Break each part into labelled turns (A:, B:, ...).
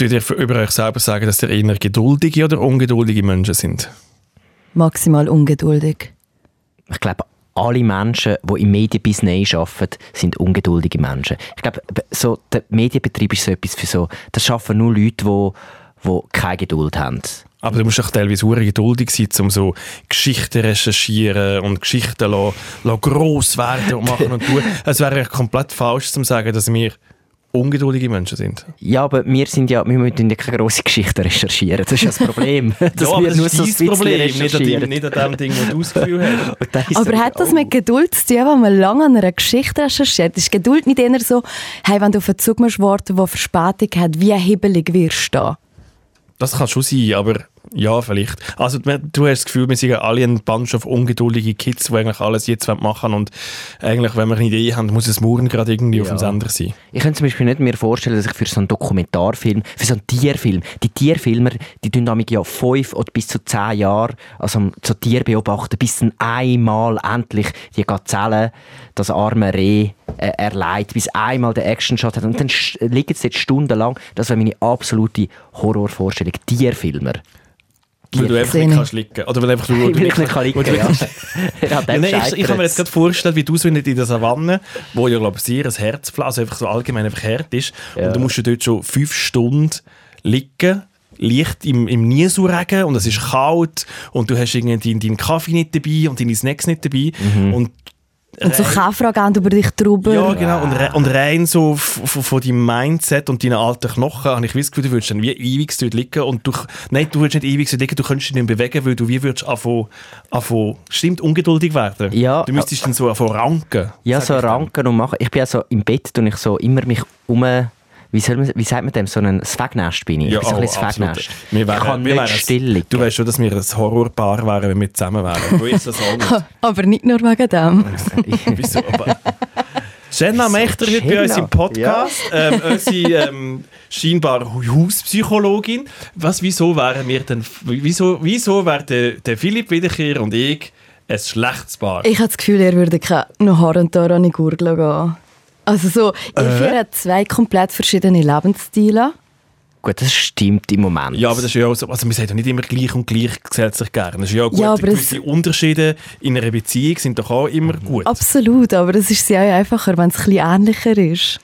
A: Tut ihr über euch selber sagen, dass ihr eher geduldige oder ungeduldige Menschen sind?
B: Maximal ungeduldig.
C: Ich glaube, alle Menschen, die im Medienbusiness arbeiten, sind ungeduldige Menschen. Ich glaube, so, der Medienbetrieb ist so etwas für so, das schaffen nur Leute, die, die keine Geduld haben.
A: Aber du musst doch teilweise sehr geduldig sein, um so Geschichten recherchieren und Geschichten la, la gross werden und machen und tun. Es wäre komplett falsch zu sagen, dass wir ungeduldige Menschen sind.
C: Ja, aber wir sind ja, wir müssen ja keine grosse Geschichte recherchieren. Das ist ja das Problem.
A: dass ja, wir nur das so ein Problem, nicht an, dem, nicht an dem Ding, wo du das Gefühl
B: hast. Aber hat das mit Geduld zu tun, wenn man lange an einer Geschichte recherchiert? Ist Geduld nicht eher so, hey, wenn du auf einen Zug musst warten, der Verspätung hat, wie hebelig wirst du da?
A: Das kann schon sein, aber ja, vielleicht. Also du hast das Gefühl, wir sind alle ein Bunch of ungeduldige Kids, die eigentlich alles jetzt machen und eigentlich, wenn wir eine Idee haben, muss es morgen gerade irgendwie ja. auf dem Sender sein.
C: Ich kann zum Beispiel nicht mir vorstellen, dass ich für so einen Dokumentarfilm, für so einen Tierfilm, die Tierfilmer, die tun damit ja fünf oder bis zu zehn Jahre also so Tier beobachten, bis dann einmal endlich die Gazelle, das arme Reh, äh, erleidet, bis einmal der Action-Shot hat und dann liegen sie jetzt stundenlang. Das wäre meine absolute Horrorvorstellung. Tierfilmer.
A: Weil du einfach nicht kannst liegen. Oder weil einfach du,
C: weil ich nicht kann liegen, ja.
A: ja, ja nee, ich, ich kann mir jetzt gerade vorstellen, wie du so in der Savanne, wo ja glaube ich sehr ein Herz, also einfach so allgemein einfach hart ist, ja. und du musst dort schon fünf Stunden liegen, Licht im, im Nieselregen und es ist kalt und du hast irgendwie deinen Kaffee nicht dabei und deine Snacks nicht dabei mhm. und
B: und so Kaffragen über dich drüber.
A: Ja, genau. Und, re und rein so von deinem Mindset und deinen alten Knochen habe ich das Gefühl, du würdest dann wie ewig dort liegen und du, nein, du würdest nicht ewig dort liegen, du könntest dich nicht bewegen, weil du wie würdest anfangen, anfangen stimmt, ungeduldig werden. Ja. Du müsstest dann so anfangen ranken.
C: Ja, so ranken und machen. Ich bin ja so im Bett und ich so immer mich um wie, soll man, wie sagt man dem, so ein Swagnest bin ich.
A: Ja,
C: ich bin
A: so ein
C: oh, Swagnest.
A: Wir wären, ich kann wir nicht still liegen. Du weißt schon, dass wir ein Horrorpaar wären, wenn wir zusammen wären. Du weißt das auch nicht.
B: aber nicht nur wegen dem.
A: Wieso? Aber Jenna Mechter heute bei uns im Podcast. Ja. Ähm, unsere ähm, scheinbar Hauspsychologin. Was, wieso wären wir denn, wieso, wieso wären der, der Philipp Wiederkehr und ich ein schlechtes Paar?
B: Ich habe das Gefühl, er würde noch Haar und Haar an die Gurgel gehen. Also so, ihr äh. hat zwei komplett verschiedene Lebensstile.
C: Gut, das stimmt im Moment.
A: Ja, aber das ist ja auch so, also man sagt ja nicht immer gleich und gleich gesellt sich gerne. Das ist ja auch gut. Ja, aber Gewisse Unterschiede in einer Beziehung sind doch auch immer gut.
B: Absolut, aber es ist sehr einfacher, wenn es ein bisschen ähnlicher ist.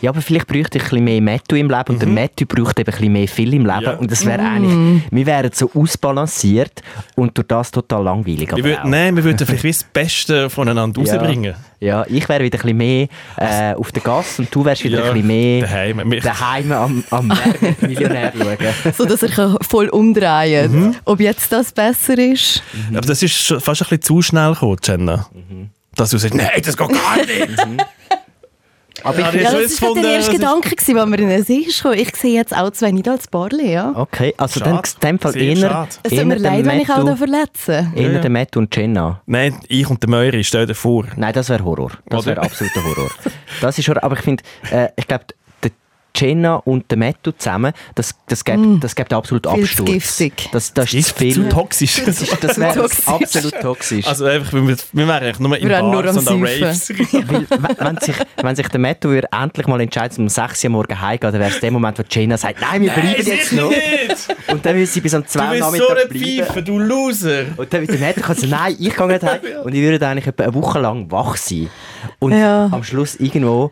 C: Ja, aber vielleicht bräuchte ich ein bisschen mehr Matthew im Leben mhm. und der mhm. Matthew braucht eben ein bisschen mehr Phil im Leben ja. und das wäre mhm. eigentlich, wir wären so ausbalanciert und durch das total langweilig.
A: Wir nein, wir würden vielleicht das Beste voneinander ja. rausbringen.
C: Ja, ich wäre wieder ein bisschen mehr äh, auf der Gasse und du wärst wieder ja, ein bisschen mehr daheim, daheim am, am Millionär schauen.
B: so, dass er voll umdrehen mhm. Ob jetzt das besser ist?
A: Mhm. Aber das ist fast ein bisschen zu schnell gekommen, Jenna. Mhm. Dass du sagst, nein, das geht gar nicht.
B: Aber ja, ich, ja, das war der erste Gedanke, als wir in den See kamen. Ich sehe jetzt auch zwei nicht als Barley, ja.
C: Okay, also schade. dann in dem Fall eher...
B: Es tut mir leid, wenn ich auch da verletze.
C: Eher ja. der Matt und Jenna.
A: Nein, ich und der Möri, stell dir vor.
C: Nein, das wäre Horror. Das wäre absoluter Horror. das ist Horror, aber ich finde, äh, ich glaube, Jenna und der Mattu zusammen, das, das, gibt, mm. das gibt absolut Absturz.
B: giftig.
C: Das, das ist
A: zu viel. Zu toxisch.
C: Das, ist, das wäre absolut toxisch.
A: Also einfach, wir, wir wären eigentlich nur in Bars und an Raves.
C: wenn, sich, wenn sich der Mattu endlich mal entscheidet, um 6 Uhr morgens heimzugehen, dann wäre es der Moment, wo Jenna sagt, nein, wir bleiben jetzt noch. Nicht. Und dann will sie bis um 2 Uhr Nachmittag
A: so bleiben. Pfeife, du Loser.
C: Und dann wird der Mattu sagen, nein, ich gehe nicht heim. Und ich würde eigentlich etwa eine Woche lang wach sein. Und ja. am Schluss irgendwo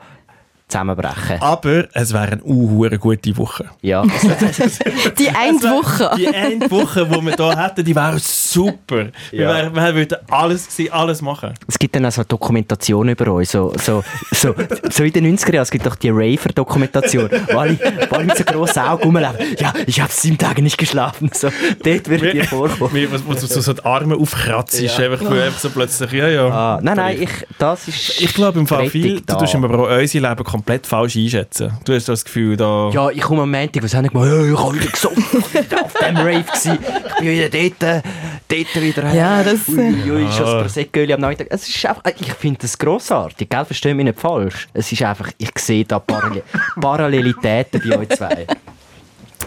C: zusammenbrechen.
A: Aber es wäre eine uh, gute Woche.
C: Ja.
B: die eine Woche.
A: Die eine Woche, die wir hier hätten, die wäre super. Ja. Wir, wir würden alles, alles machen.
C: Es gibt dann auch so Dokumentationen über uns. So, so, so, so in den 90er Jahren, es gibt doch die Raver-Dokumentation, wo alle, wo alle mit so grossen Augen rumlaufen. Ja, ich habe sieben Tage nicht geschlafen. So, dort würde dir vorkommen.
A: Wo du so, so die Arme aufkratzt, ja. einfach, einfach so plötzlich, ja, ja.
C: Ah, nein, nein, ich, das ist
A: Ich glaube im Fall viel, du tust aber auch unser Leben komplett falsch einschätzen. Du hast das Gefühl, da...
C: Ja, ich komme am Montag und sage mal, ja, ich habe wieder gesoffen, ich war auf dem Rave, gewesen. ich bin wieder dort, dort wieder...
B: Ja, das...
C: Ui, ui, ah. schon das Prosecco am Nachmittag. Es ist einfach, ich finde das grossartig, gell? Versteh mich nicht falsch. Es ist einfach, ich sehe da Parallel Parallelitäten bei euch zwei.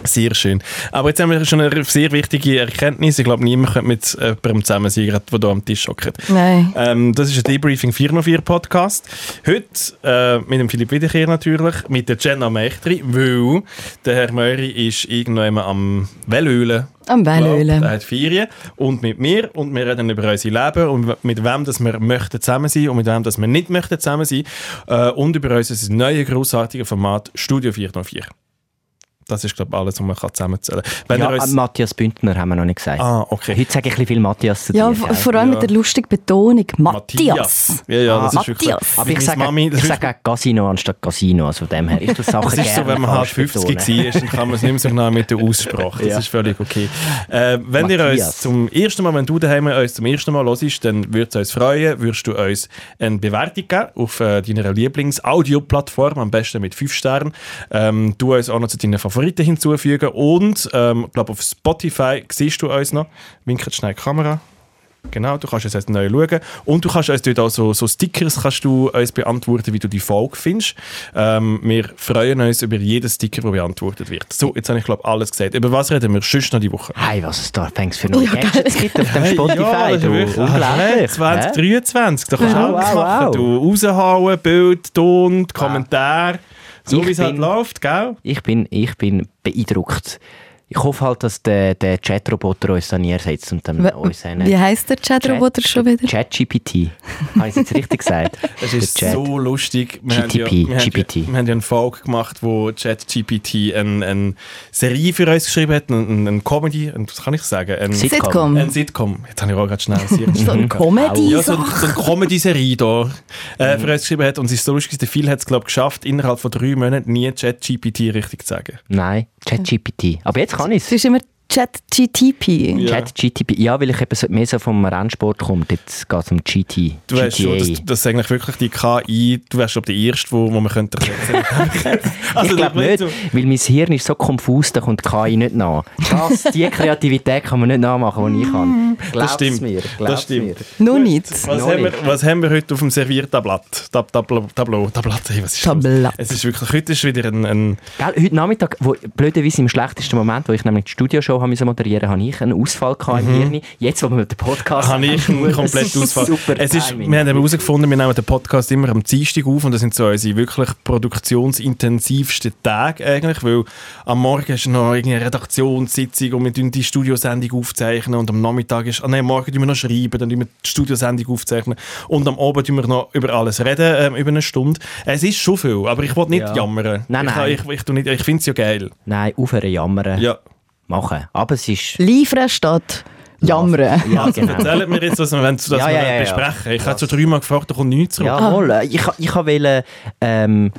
A: Sehr schön. Aber jetzt haben wir schon eine sehr wichtige Erkenntnis. Ich glaube, niemand könnte mit jemandem zusammen sein, der hier am Tisch hockt.
B: Nein.
A: Ähm, das ist ein Debriefing 404 Podcast. Heute äh, mit dem Philipp Wiederkehr natürlich, mit der Jenna Mechtri, weil der Herr Möri ist irgendwann am Wellölen.
B: Am Wellölen.
A: Er hat Ferien. Und mit mir. Und wir reden über unser Leben und mit wem das wir möchten zusammen sein und mit wem das wir nicht möchten zusammen sein. Äh, und über unser neues, grossartiges Format Studio 404. Das ist, glaube ich, alles, was man zusammenzählen kann.
C: Ja, uns... Matthias Bündner haben wir noch nicht gesagt.
A: Ah, okay.
C: Heute sage ich ein bisschen viel Matthias zu
B: Ja,
C: dir,
B: vor allem ja. mit der lustigen Betonung. Matthias.
A: Ja, ja, das
B: ah,
A: ist wirklich...
C: Aber ich sage, Mami, ich sage Casino anstatt Casino, also von dem her. Ich tue Sachen
A: Das ist so, wenn man halt 50 war, dann kann man es nicht mehr so genau mit der Aussprache. Das ja. ist völlig okay. Äh, wenn Matthias. ihr uns zum ersten Mal, wenn du daheim uns zum ersten Mal hörst, dann würde es uns freuen, würdest du uns eine Bewertung geben auf äh, deiner Lieblings-Audio-Plattform, am besten mit 5 Sternen. Ähm, du uns auch noch zu deinen Favoriten hinzufügen schauen. Und ähm, ich glaube, auf Spotify siehst du uns noch. Winkelt schnell die Kamera. Genau, du kannst es jetzt neu schauen. Und du kannst uns dort auch so, so Stickers kannst du uns beantworten, wie du die Folge findest. Ähm, wir freuen uns über jeden Sticker, der beantwortet wird. So, jetzt habe ich glaube alles gesagt. Über was reden wir sonst noch die Woche?
C: Hey, was es da fängst für neue Gadgets gibt auf dem Spotify. Ja, du, unglaublich.
A: 2023, da kannst du wow, alles machen. Wow. Du raushauen, Bild, Ton, Kommentar. So wie es halt läuft, gell?
C: Ich bin, ich bin beeindruckt. Ich hoffe halt, dass der, der Chatroboter uns dann ersetzt und dann uns
B: einen Wie heisst der Chatroboter Chat, schon wieder?
C: ChatGPT. Habe ich es jetzt richtig gesagt?
A: Es ist so lustig.
C: Wir GTP, haben ja, wir GPT.
A: Haben, wir haben ja eine Folge gemacht, wo ChatGPT eine, eine Serie für uns geschrieben hat, eine, eine Comedy, was kann ich sagen? Ein
B: Sitcom.
A: Ein Sitcom. Jetzt habe ich auch gerade schnell
B: So eine Comedy
A: Ja, so, so eine Comedy-Serie da äh, für uns geschrieben hat und es ist so lustig, der Phil hat es glaube ich geschafft, innerhalb von drei Monaten nie ChatGPT richtig zu sagen.
C: Nein, ChatGPT. Aber jetzt kann ich es.
B: ChatGTP.
C: Ja. ChatGTP, ja, weil ich eben mehr so vom Rennsport komme. Jetzt geht es um GT.
A: Du weißt schon, dass, dass eigentlich wirklich die KI, du wärst schon der Erste, wo, wo man könnte
C: also, Ich glaube nicht, weil mein Hirn ist so konfus, da kommt die KI nicht nach. Das, die Kreativität kann man nicht nachmachen, die ich kann.
A: Glaub's das stimmt.
C: mir.
A: das stimmt.
B: Nur nicht.
A: Was, Noch haben wir, was haben wir heute auf dem Serviertablett? Tab, Tableau, Tableau, Tablatt, hey, was ist Tablatt. Es ist wirklich, heute ist wieder ein... ein
C: Gell, heute Nachmittag, wo, blöderweise im schlechtesten Moment, wo ich nämlich die Studioshow Show moderieren habe ich einen Ausfall mhm. im Hirn. Jetzt, wo wir den Podcast
A: habe ich einen kompletten Ausfall. Super es ist, wir haben herausgefunden, wir nehmen den Podcast immer am Dienstag auf und das sind so unsere wirklich produktionsintensivsten Tage eigentlich, weil am Morgen ist noch eine Redaktionssitzung und wir die Studiosendung aufzeichnen und am Nachmittag ist, ah nein, am Morgen wir noch schreiben, dann wir die Studiosendung aufzeichnen und am Abend wir noch über alles reden, ähm, über eine Stunde. Es ist schon viel, aber ich will nicht ja. jammern.
C: Nein, nein.
A: Ich, ich, ich, ich finde es ja geil.
C: Nein, aufhören jammern.
A: Ja
C: machen. Aber es ist...
B: Liefern statt jammern.
A: Ja, also genau. Erzählt mir jetzt, was wir, das ja, ja, ja, besprechen. Ich habe schon dreimal gefragt, da kommt nichts zurück.
C: Jawohl, ah. ich, ich wollte ähm,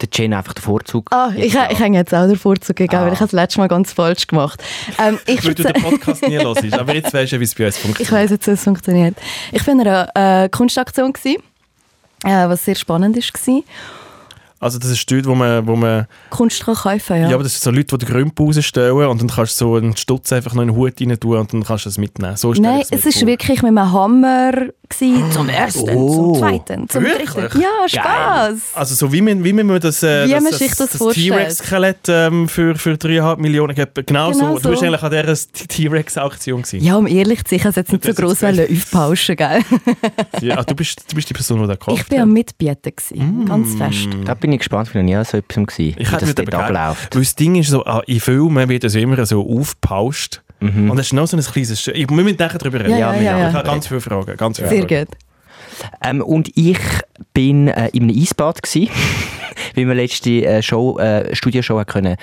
C: der Jen einfach den Vorzug
B: Ah, ich, ich habe jetzt auch den Vorzug gegeben, ah. weil ich das letzte Mal ganz falsch gemacht
A: ähm, ich Weil du den Podcast nie hörst, aber jetzt weißt du, wie es bei uns funktioniert.
B: Ich weiss jetzt, wie es funktioniert. Ich war in einer äh, Kunstaktion, gewesen, äh, was sehr spannend war.
A: Also das ist dort, wo man... Wo man
B: Kunst kann kaufen, ja.
A: Ja, aber das sind so Leute, die den Grümp rausstellen und dann kannst du so einen Stutz einfach noch in den Hut rein tun und dann kannst du es mitnehmen. So
B: Nein, es ist vor. wirklich mit einem Hammer gewesen, zum ersten, oh. zum zweiten, zum
A: Wirklich?
B: dritten. Ja, Spaß.
A: Also so wie man, wie man das,
B: äh,
A: wie das,
B: man sich das,
A: das, das T-Rex-Skelett ähm, für, für 3,5 Millionen gibt. Genau, genau so. so. Du bist eigentlich an dieser T-Rex-Auktion
B: Ja, um ehrlich zu sein, ich habe es jetzt nicht so gross aufpauschen, gell?
A: ja, du, bist, du bist die Person, die da gekauft
B: Ich war am Mitbieten, mm. ganz fest.
C: Bin ich gespannt, wie noch nie so etwas war,
A: ich wie das
C: dort abläuft.
A: Weil das Ding ist so, ah, in Filmen wird es immer so aufgepauscht. Mhm. Und das ist noch so ein kleines... Ich, wir müssen darüber reden.
B: Ja, ja, ja, ja.
A: Ich habe ganz viele Fragen. Ganz viele
B: Sehr
A: Fragen.
B: gut.
C: Ähm, und ich bin äh, in einem Eisbad gsi, wie wir letzte äh, Show, äh, Studioshow können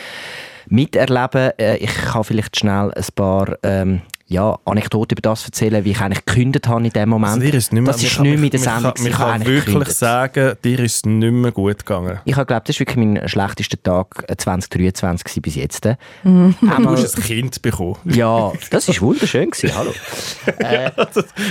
C: miterleben. Äh, ich kann vielleicht schnell ein paar ähm, ja, Anekdote über das erzählen, wie ich eigentlich gekündigt habe in dem Moment. Also
A: ist nicht mehr,
C: das ist nicht mehr in der Sendung.
A: Ich kann, kann wirklich gekündigt. sagen, dir ist es nicht mehr gut gegangen.
C: Ich glaube, das war wirklich mein schlechtester Tag 2023 äh, bis jetzt.
A: Mhm. du hast ein Kind bekommen.
C: Ja, das war wunderschön. Gewesen, hallo. äh,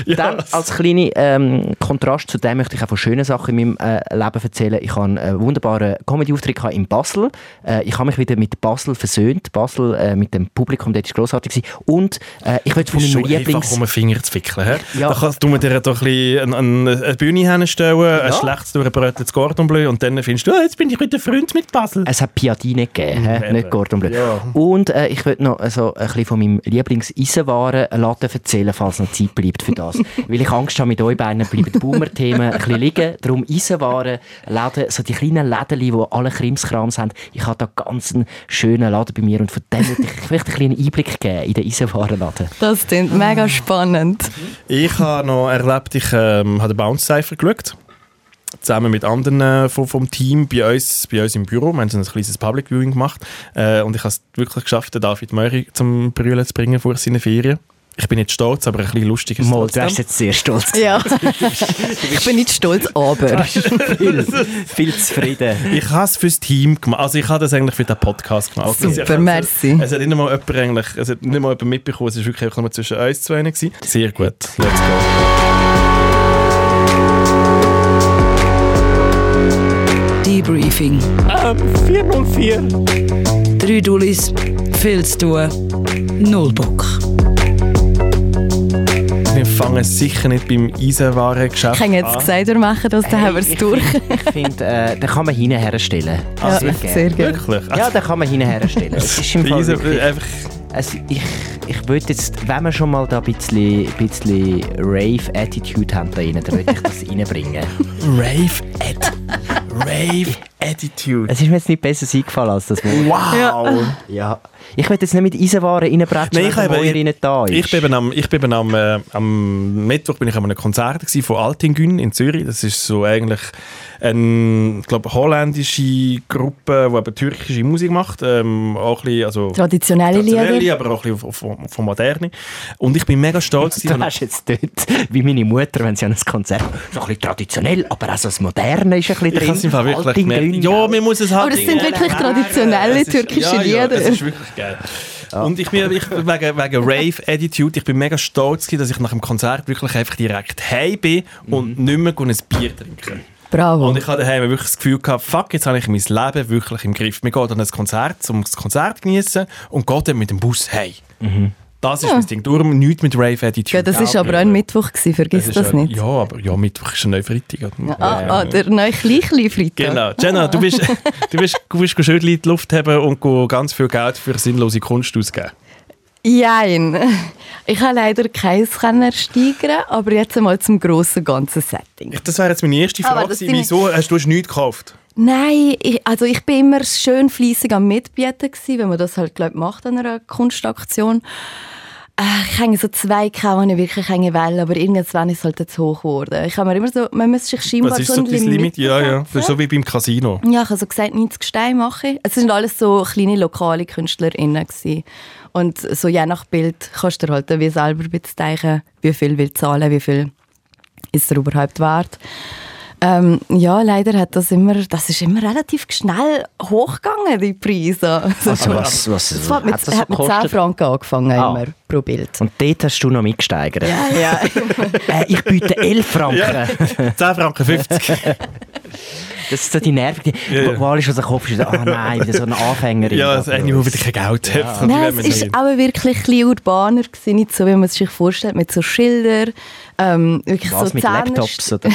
C: ja. Dann als kleiner ähm, Kontrast zu dem möchte ich auch von schönen Sachen in meinem äh, Leben erzählen. Ich hatte einen wunderbaren Comedy-Auftritt in Basel. Äh, ich habe mich wieder mit Basel versöhnt. Basel äh, mit dem Publikum, das war grossartig. Und äh, ich Ich würde von meinem Lieblings...
A: einfach, um einen Finger zu wickeln. Ja. Da kannst du dir doch ein eine, eine Bühne hinstellen, ja. ein schlechtes durchgebröteltes Cordon Bleu und dann findest du, oh, jetzt bin ich wieder Freund mit Basel.
C: Es hat Piadine gegeben, mhm. nicht Cordon Bleu. Ja. Und äh, ich würde noch also, ein bisschen von meinem Lieblings-Eisenwarenladen erzählen, falls noch Zeit bleibt für das. Weil ich Angst habe, mit euch beiden bleiben die Boomer-Themen ein bisschen liegen. Darum Eisenwarenläden, so die kleinen Läden, die alle Krimskrams haben. Ich habe da ganz einen schönen Laden bei mir und von dem würde ich vielleicht einen kleinen Einblick geben in den Eisenwarenladen.
B: Das klingt mega spannend.
A: Ich habe noch erlebt, ich ähm, habe den Bounce Cypher geschaut zusammen mit anderen äh, vom, vom, Team bei uns, bei uns im Büro. Wir haben ein kleines Public Viewing gemacht äh, und ich habe es wirklich geschafft, den David Möri zum Brüllen zu bringen vor seinen Ferien. Ich bin nicht stolz, aber ein bisschen lustig ist
C: Mal, du bist jetzt sehr stolz.
B: Ja. ich bin nicht stolz, aber
C: viel, viel zufrieden.
A: Ich habe es fürs Team gemacht. Also ich habe das eigentlich für den Podcast gemacht.
B: Super, also, merci.
A: Es hat nicht mal jemand, eigentlich, es hat nicht mal jemand mitbekommen, es war wirklich nur zwischen uns zwei. Gewesen. Sehr gut, let's go.
D: Debriefing.
A: Ähm, 404.
D: Drei Dullis, viel zu tun, null Bock
A: fangen sicher nicht beim Eisenwarengeschäft
B: an. Ich habe jetzt gesagt, wir machen das, dann hey, haben wir es durch.
C: Ich finde, äh, den kann man hinten herstellen.
B: Ja, sehr gut.
A: Wirklich?
C: Ja, den kann man hinten herstellen. Es ist im Fall einfach... Also ich, ich würde jetzt, wenn wir schon mal da ein bisschen, bisschen Rave-Attitude haben da rein, dann würde ich das reinbringen.
A: Rave-Attitude? Rave-Attitude?
C: Es ist mir jetzt nicht besser eingefallen als das
A: Wort. Wow!
C: Ja. ja. Ich will jetzt nicht mit Eisenwaren reinbrechen,
A: Nein, ich
C: wenn
A: eben,
C: nicht da ist.
A: Ich bin am, ich bin am, äh, am Mittwoch bin ich an einem Konzert von Altingün in Zürich. Das ist so eigentlich eine ich glaube, holländische Gruppe, die eben türkische Musik macht. Ähm, auch ein bisschen, also
B: traditionelle, traditionelle
A: Lieder. aber auch ein bisschen von, von moderne. Und ich bin mega stolz.
C: du hast jetzt dort, wie meine Mutter, wenn sie an ein Konzert so ein bisschen traditionell, aber auch so das Moderne ist ein bisschen
A: drin. Ich wirklich mehr, ja, man muss es halt...
B: Aber das sind wirklich traditionelle türkische Lieder. Ja,
A: das ist wirklich geil. Ja. Und ich bin ich, wegen, wegen Rave-Attitude, ich bin mega stolz, dass ich nach dem Konzert wirklich einfach direkt heim bin und mhm. nicht mehr ein Bier trinken
B: Bravo.
A: Und ich hatte daheim wirklich das Gefühl gehabt, fuck, jetzt habe ich mein Leben wirklich im Griff. Wir gehen dann ein Konzert, um das Konzert zu genießen und gehen dann mit dem Bus heim. Mhm. Das ist ja. mein Ding. Darum nichts mit Rave Attitude.
B: Ja, das war aber auch ein Mittwoch, gewesen, vergiss das, das nicht.
A: Ja, aber ja, Mittwoch ist ein neuer Freitag.
B: Ja, ah, ah, der neue kleine Freitag.
A: Genau. Jenna, du bist, du bist, du bist schön in die Luft haben und ganz viel Geld für sinnlose Kunst ausgeben.
B: Nein, ich habe leider keins ersteigern, aber jetzt einmal zum grossen ganzen Setting.
A: Das wäre jetzt meine erste Frage. Wieso hast du nichts gekauft?
B: Nein, ich, also ich bin immer schön fleissig am Mitbieten gewesen, wenn man das halt glaub, macht an einer Kunstaktion. Äh, ich habe so zwei gehabt, die ich wirklich wollte, aber irgendwann ist es halt zu hoch geworden. Ich habe mir immer so, man muss sich scheinbar
A: Was ist so, so ein Limit? Ja, ja, das ist so wie beim Casino.
B: Ja, ich habe so gesagt, 90 Steine mache ich. Es sind alles so kleine lokale KünstlerInnen gewesen. Und so je nach Bild kannst du halt wie selber denken, wie viel will zahlen, wie viel ist er überhaupt wert. Ähm, ja, leider hat das immer, das ist immer relativ schnell hochgegangen, die Preise.
C: Also, also was, was,
B: das hat mit, hat das hat mit 10 Franken angefangen ah. immer pro Bild.
C: Und dort hast du noch mitgesteigert?
B: Ja, ja.
C: äh, ich biete 11 Franken. Ja.
A: 10 Franken 50.
C: Das ist so die Nerven, die, ja, ja. wo alles aus dem Kopf ist, ah nein, wieder so ein Anfängerin.
A: Ja, das ist eine, die wieder kein Geld
B: hat. Ja. Nein, es war auch wirklich ein bisschen urbaner, gewesen, nicht so, wie man es sich vorstellt, mit so Schildern, ähm, wirklich
C: Was,
B: so
C: mit Laptops? Oder?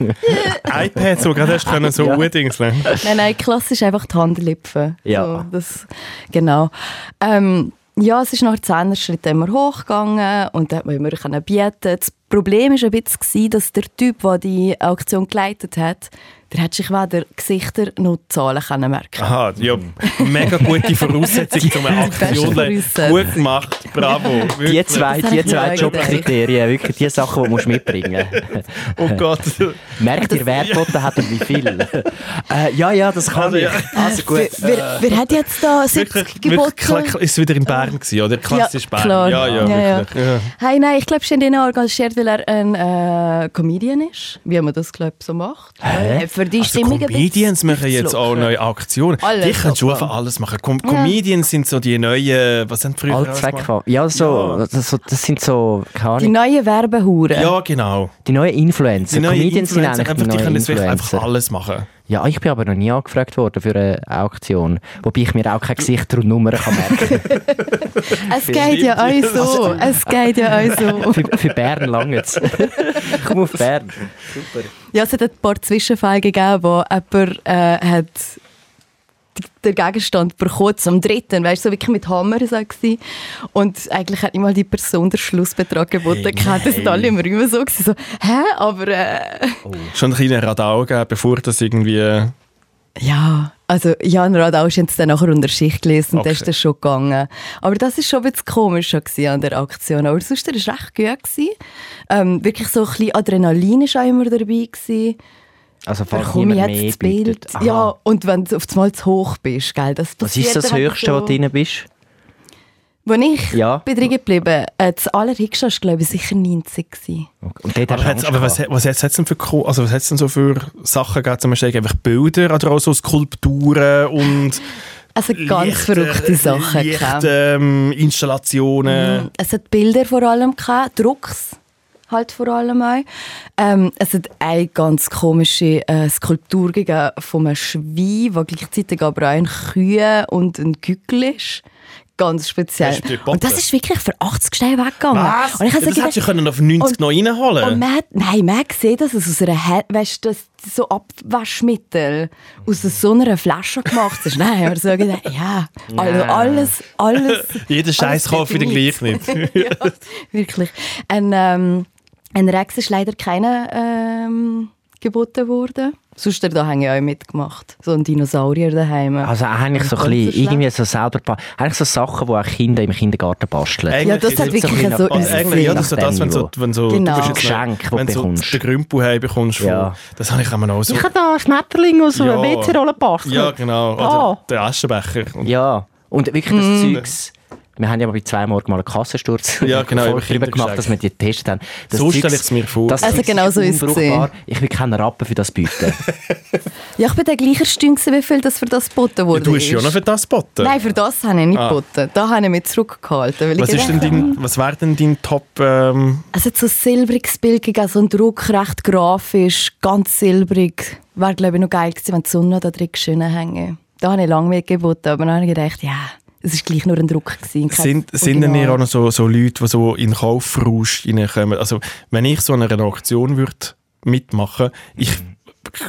A: iPads, so gerade hast können so ja.
B: Nein, nein, klassisch einfach die Handlipfen.
C: Ja.
B: So, das, genau. Ähm, ja, es ist nach zehn Schritten immer hochgegangen und da hat man immer bieten. Das Problem war ein bisschen, dass der Typ, der die Auktion geleitet hat, der hat sich weder Gesichter noch Zahlen können merken
A: Aha, ja, mega gute Voraussetzung um eine Aktion. Gut gemacht, bravo.
C: Wirklich. Die zwei, die zwei Jobkriterien, wirklich die Sachen, die du mitbringen musst.
A: Oh Gott.
C: Merkt ihr, wer geboten hat und wie viel? äh, ja, ja, das kann also, ich. Also
B: gut. Wer, wer, hat jetzt da 70 geboten?
A: Ist es wieder in Bern gewesen, oder? Klassisch
B: ja,
A: Bern.
B: Klar.
A: Ja, ja,
B: ja, wirklich. Ja. Hey, nein, ich glaube, Schendina organisiert, weil er ein äh, Comedian ist, wie man das, glaube ich, so macht.
A: Hä? Für die also Stimmung Comedians machen jetzt auch neue Aktionen. Alles die können schon alles machen. Com ja. Comedians sind so die neuen, was sind früher
C: Allzweckfall. Ja, so, ja. Das, das, sind so,
B: keine Die neuen Werbehuren.
A: Ja, genau.
C: Die neuen Influencer. Die neuen
A: Comedians Influencer, sind eigentlich einfach, die, die können einfach alles machen.
C: Ja, ich bin aber noch nie angefragt worden für eine Auktion. Wobei ich mir auch kein Gesicht und Nummern kann merken
B: Es geht ja euch so. Also, es geht ja euch so.
C: für, für Bern lange jetzt. Komm auf Bern.
B: Super. Ja, es hat ein paar Zwischenfälle gegeben, wo jemand äh, hat den Gegenstand bekommen, am dritten, weißt du, so wirklich mit Hammer so war. Und eigentlich hat nicht mal die Person den Schlussbetrag geboten. Hey, das sind alle immer immer so, so hä, aber... Äh,
A: oh. Schon ein kleiner Radau gegeben, bevor das irgendwie...
B: Ja, also Jan Radau ist jetzt dann nachher unter Schicht gelesen und okay. ist dann schon gegangen. Aber das ist schon ein bisschen komisch an der Aktion. Aber sonst war es recht gut. Ähm, wirklich so ein bisschen Adrenalin war auch immer dabei. Gewesen.
C: Also falls niemand
B: jetzt mehr das Bild. Ja, und wenn du auf einmal zu hoch bist, gell, das
C: Was ist das Höchste, so. wo du drin bist?
B: Wo ich ja. bin drin geblieben, äh, das allerhöchste war, glaube ich, sicher 90
A: Okay. Und aber, hat's, aber was, was hat es denn für, also was hat's denn so für Sachen gegeben? Zum Beispiel einfach Bilder oder auch so Skulpturen und...
B: Also ganz Licht, verrückte Sachen.
A: Licht, ähm, Installationen.
B: Mhm. Es hat Bilder vor allem gehabt, Drucks halt vor allem auch. Ähm, es hat eine ganz komische äh, Skulptur gegeben von einem Schwein, der gleichzeitig aber auch ein Kühe und ein Gückel ist ganz speziell. Und das ist wirklich für 80 Steine weggegangen.
A: Was? Und ich ja, das hättest du können auf 90 und, noch reinholen
B: und man hat, Nein, man hat gesehen, dass es aus einer, He weißt, das, so Abwaschmittel aus so einer Flasche gemacht ist. Nein, aber so gedacht, ja, also alles, alles.
A: Jeder Scheiß kauft wieder gleich nicht. ja,
B: wirklich. Ein, ähm, ein Rex ist leider keiner ähm, geboten worden. Sonst da ja auch mitgemacht. So ein Dinosaurier daheim.
C: Also eigentlich so ein bisschen, irgendwie so selber, eigentlich so Sachen, die auch Kinder im Kindergarten basteln.
B: Eigentlich ja, das hat wirklich so, so
A: Eigentlich, ja, das ist das, wenn so, wenn so
C: genau. du Geschenk,
A: wenn du den Grümpel bekommst. Ja. Das habe ich immer noch so.
B: Ich habe da Schmetterling aus einer ja. WC-Rolle basteln.
A: Ja, genau. Oder oh. den Aschenbecher.
C: Ja, und wirklich das mm. Zeugs wir haben ja bei zwei Morgen mal einen Kassensturz
A: ja, genau,
C: darüber gemacht, dass wir die getestet haben.
A: Das so stelle ich es mir vor.
B: Das also genau so ist es.
C: Ich will keinen Rappen für das bieten.
B: ja, ich bin der gleiche Stück, wie viel das für das geboten wurde.
A: Ja, du hast ja noch für das geboten.
B: Nein, für das habe ich nicht ah. geboten. Da habe ich mich zurückgehalten.
A: was, ist denn dein, was wäre denn dein Top... Ähm...
B: Also so silbriges Bild, also ein Druck, recht grafisch, ganz silbrig. Wäre glaube ich noch geil gewesen, wenn die Sonne da drin schön hängen. Da habe ich lange mitgeboten, aber dann habe ich gedacht, ja es war gleich nur ein Druck. Gewesen,
A: sind sind denn ihr auch noch so, so Leute, die so in Kaufrausch reinkommen? Also, wenn ich so an einer Auktion würde mitmachen ich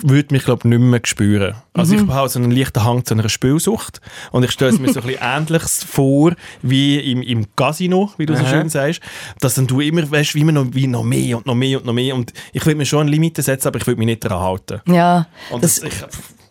A: würde mich glaube nicht mehr spüren. Also mhm. ich habe so einen leichten Hang zu einer Spielsucht und ich stelle es mir so ein bisschen Ähnliches vor wie im, im Casino, wie du so schön sagst, dass dann du immer weißt, wie man noch, wie noch mehr und noch mehr und noch mehr und ich würde mir schon ein Limit setzen, aber ich würde mich nicht daran halten.
B: Ja.
A: Und das, das ich,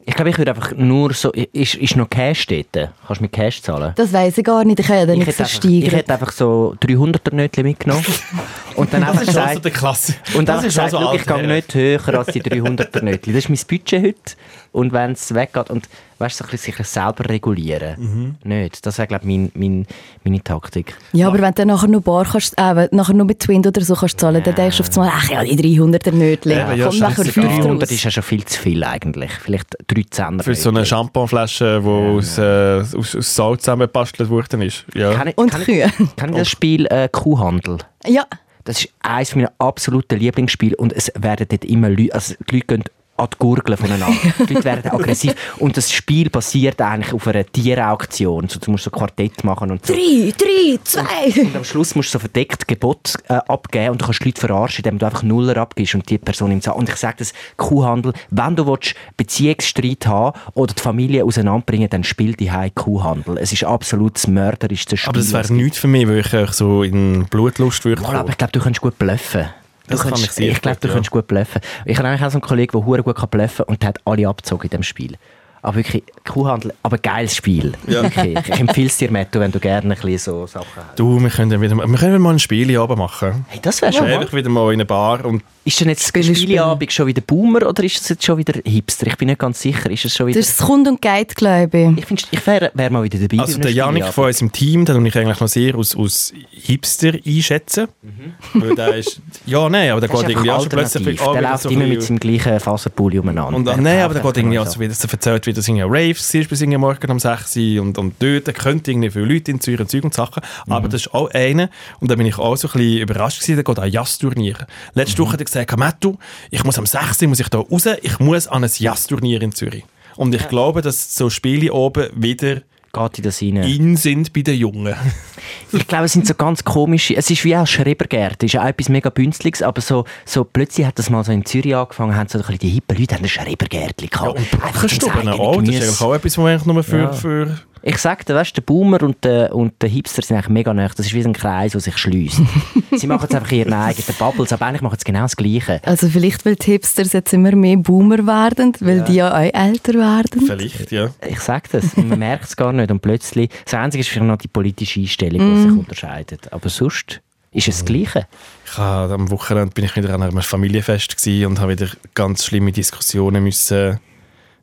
C: ich glaube, ich würde einfach nur so. Ist, ist noch Cash dort? Kannst du mit Cash zahlen?
B: Das weiß ich gar nicht. Ich kann ja nicht versteigen.
C: Ich hätte einfach so 300er Nötchen mitgenommen. und dann einfach gesagt.
A: So Klasse.
C: Und dann gesagt, so ich gehe nicht höher als die 300er Nötchen. Das ist mein Budget heute. Und wenn es weggeht. Und weißt du, so sich selber regulieren. Mhm. Nicht. Das wäre, glaube ich, mein, mein, meine Taktik.
B: Ja, aber wenn du nachher nur Bar kannst, äh, nachher nur mit Twin oder so kannst zahlen, ja. dann denkst du auf einmal, ach ja, die 300er Nötchen. Ja, ja, Komm, nachher
C: 300 ist ja schon viel zu viel eigentlich. Vielleicht 13
A: Für so eine Shampooflasche, die ja. aus, äh, aus, aus Salz zusammengebastelt worden ist. Ja.
B: Kann ich, Und kann Kühe.
C: Ich, kann ich das Spiel äh, Kuhhandel?
B: Ja.
C: Das ist eines meiner absoluten Lieblingsspiele und es werden dort immer Leute, also die Leute gehen an die Gurgeln voneinander. die Leute werden aggressiv. Und das Spiel basiert eigentlich auf einer Tierauktion. So, du musst so Quartett machen und so.
B: Drei, drei, zwei.
C: Und, und am Schluss musst du so verdeckt Gebot äh, abgeben und du kannst die Leute verarschen, indem du einfach Nuller abgibst und die Person im Saal. Und ich sage das, Kuhhandel, wenn du willst, Beziehungsstreit haben oder die Familie auseinanderbringen, dann spiel die High Kuhhandel. Es ist absolut das mörderischste Spiel.
A: Aber das wäre nichts für mich, weil ich so in Blutlust würde.
C: aber ich glaube, du kannst gut bluffen.
A: Das kann
C: ich Ich glaube, du ja. kannst gut bluffen. Ich habe eigentlich auch so einen Kollegen, der hure gut bluffen kann und der hat alle abgezogen in diesem Spiel. Aber wirklich, Kuhhandel, aber geiles Spiel. Ja. Ich empfehle es dir, Matto, wenn du gerne ein bisschen so Sachen hast.
A: Du, wir können, wieder, wir können mal ein Spiel machen.
C: Hey, das wäre schon
A: mal. wieder mal in eine Bar und
C: ist denn jetzt Spieleabend schon wieder Boomer oder ist es jetzt schon wieder Hipster? Ich bin nicht ganz sicher. Ist es schon wieder...
B: Das ist Kund und Guide, glaube ich.
C: Ich, find, ich wäre wär mal wieder dabei.
A: Also der Janik von unserem Team, den ich eigentlich noch sehr aus, aus Hipster einschätzen. Mhm. Weil der ist... Ja, nein, aber der geht irgendwie auch schon plötzlich...
C: Der läuft so immer mit seinem gleichen Faserpulli umeinander.
A: Und, nein, aber der geht irgendwie auch so wieder... Er erzählt, wie das in Raves ist bis morgen um 6 Uhr und, und dort könnte irgendwie viele Leute in Zürich und Zeug und Sachen. Mhm. Aber das ist auch einer, und da bin ich auch so ein bisschen überrascht gewesen, der geht an Jazz-Turnier. Letzte mhm. Woche hat er gesagt, Mattu, ich muss am 6. muss ich da raus, ich muss an ein Jazzturnier in Zürich. Und ich ja. glaube, dass so Spiele oben wieder
C: geht in das rein.
A: In sind bei den Jungen.
C: ich glaube, es sind so ganz komische, es ist wie ein Schrebergärten, es ist ja etwas mega Bünzliges, aber so, so plötzlich hat das mal so in Zürich angefangen, haben so ein bisschen die hippen Leute haben ein Schrebergärtchen
A: gehabt. Ja, und Brockenstuben auch, das ist eigentlich auch etwas, was eigentlich nur für, ja. für
C: ich sag dir, weißt, der Boomer und der, und der Hipster sind eigentlich mega nah. Das ist wie ein Kreis, der sich schließt. sie machen jetzt einfach ihren eigenen Bubbles, aber eigentlich machen sie genau das Gleiche.
B: Also vielleicht, weil die Hipsters jetzt immer mehr Boomer werden, weil ja. die ja auch älter werden.
A: Vielleicht, ja.
C: Ich sag das. Man merkt es gar nicht. Und plötzlich, das Einzige ist vielleicht noch die politische Einstellung, die mm. sich unterscheidet. Aber sonst ist es das Gleiche.
A: Ich habe, am Wochenende bin ich wieder an einem Familienfest und habe wieder ganz schlimme Diskussionen müssen,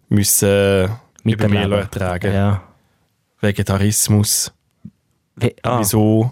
A: müssen über mich ertragen. Ja. Vegetarismus.
C: We ah.
A: Wieso?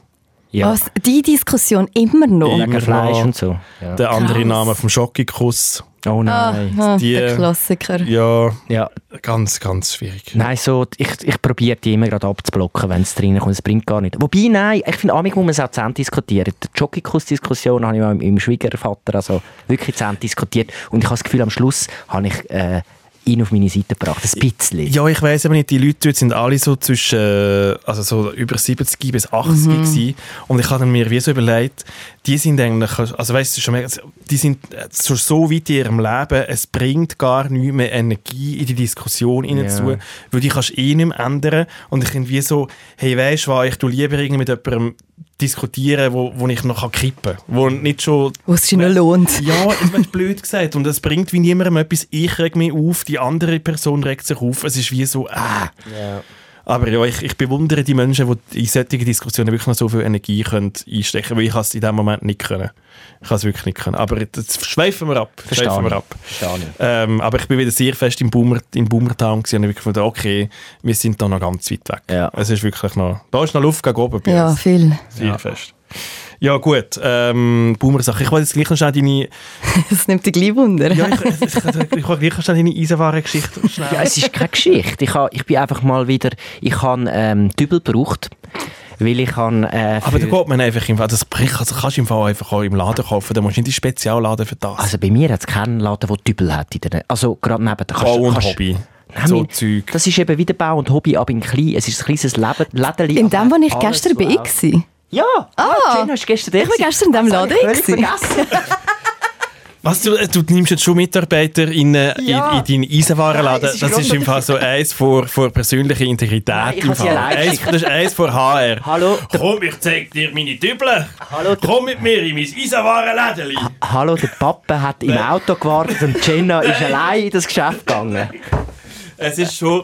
B: Ja. Was? Die Diskussion immer noch?
C: Wegen Fleisch und so.
A: Ja. Der andere Name vom Schockikuss.
C: Oh nein.
B: Ah, die, der Klassiker.
A: Ja, ja, ganz, ganz schwierig.
C: Nein, so, ich, ich probiere die immer gerade abzublocken, wenn es drin kommt. Es bringt gar nicht. Wobei, nein, ich finde, amig muss man es auch zusammen diskutieren. Die Jockeykuss-Diskussion habe ich mit meinem Schwiegervater also wirklich zusammen diskutiert. Und ich habe das Gefühl, am Schluss habe ich... Äh, ihn auf meine Seite gebracht, ein bisschen.
A: Ja, ich weiß aber nicht, die Leute dort sind alle so zwischen, also so über 70 bis 80 mhm. gewesen. und ich habe mir wie so überlegt, die sind eigentlich, also weißt du schon, die sind schon so weit in ihrem Leben, es bringt gar nicht mehr Energie in die Diskussion hineinzu, ja. weil die kannst eh nicht mehr ändern und ich finde wie so, hey, weißt du was, ich tue lieber irgendwie mit jemandem diskutieren, wo, wo ich noch kippen kann. Wo nicht schon...
B: Wo es sich noch lohnt.
A: Ja, das ist blöd gesagt. Und es bringt wie niemandem etwas, ich reg mich auf, die andere Person regt sich auf. Es ist wie so, äh. Ja. Aber ja, ich, ich bewundere die Menschen, die in solchen Diskussionen wirklich noch so viel Energie können einstechen können, weil ich es in dem Moment nicht können. Ich kann es wirklich nicht können. Aber jetzt schweifen wir ab. Schweifen wir ab. Ähm, aber ich bin wieder sehr fest im, Boomer, im Boomertown gewesen und ich gefunden, okay, wir sind da noch ganz weit weg. Ja. Es ist wirklich noch, da ist noch Luft gegen oben.
B: Ja, viel.
A: Sehr ja. fest. Ja, gut. Ähm, Boomer-Sache. Ich wollte jetzt gleich noch schnell deine...
B: das nimmt dich gleich Wunder.
A: ja, ich, ich, ich, ich wollte gleich noch schnell deine Eisenwaren-Geschichte
C: Ja, es ist keine Geschichte. Ich, ha, ich bin einfach mal wieder... Ich habe ähm, Dübel gebraucht weil ich kann, äh,
A: Aber da geht man einfach im Fall, das also kannst du im Fall einfach auch im Laden kaufen, da musst du nicht die Spezialladen für das.
C: Also bei mir hat es keinen Laden, der Dübel hat. Also gerade neben der
A: Bau und kannst, Hobby.
C: Nein, so Zeug. Das ist eben wieder Bau und Hobby, aber in klein. Es ist ein kleines Läden.
B: In dem, wo ich gestern bei war.
C: Ja,
B: ah, ah Jen, hast gestern Ich war gestern in diesem Laden.
C: Ich vergessen.
A: Was, du, du nimmst jetzt schon Mitarbeiter in, äh, ja. in, in deinen Eisenwarenladen. das ist im Fall so eins vor, vor persönlicher Integrität. Nein,
C: im Fall.
A: Eins, das ist eins vor HR.
C: Hallo.
A: Komm, ich zeig dir meine Dübel. Hallo. Komm mit mir in mein Eisenwarenläden.
C: Ha Hallo, der Papa hat im Auto gewartet und Jenna ist allein in das Geschäft gegangen.
A: Es ist schon,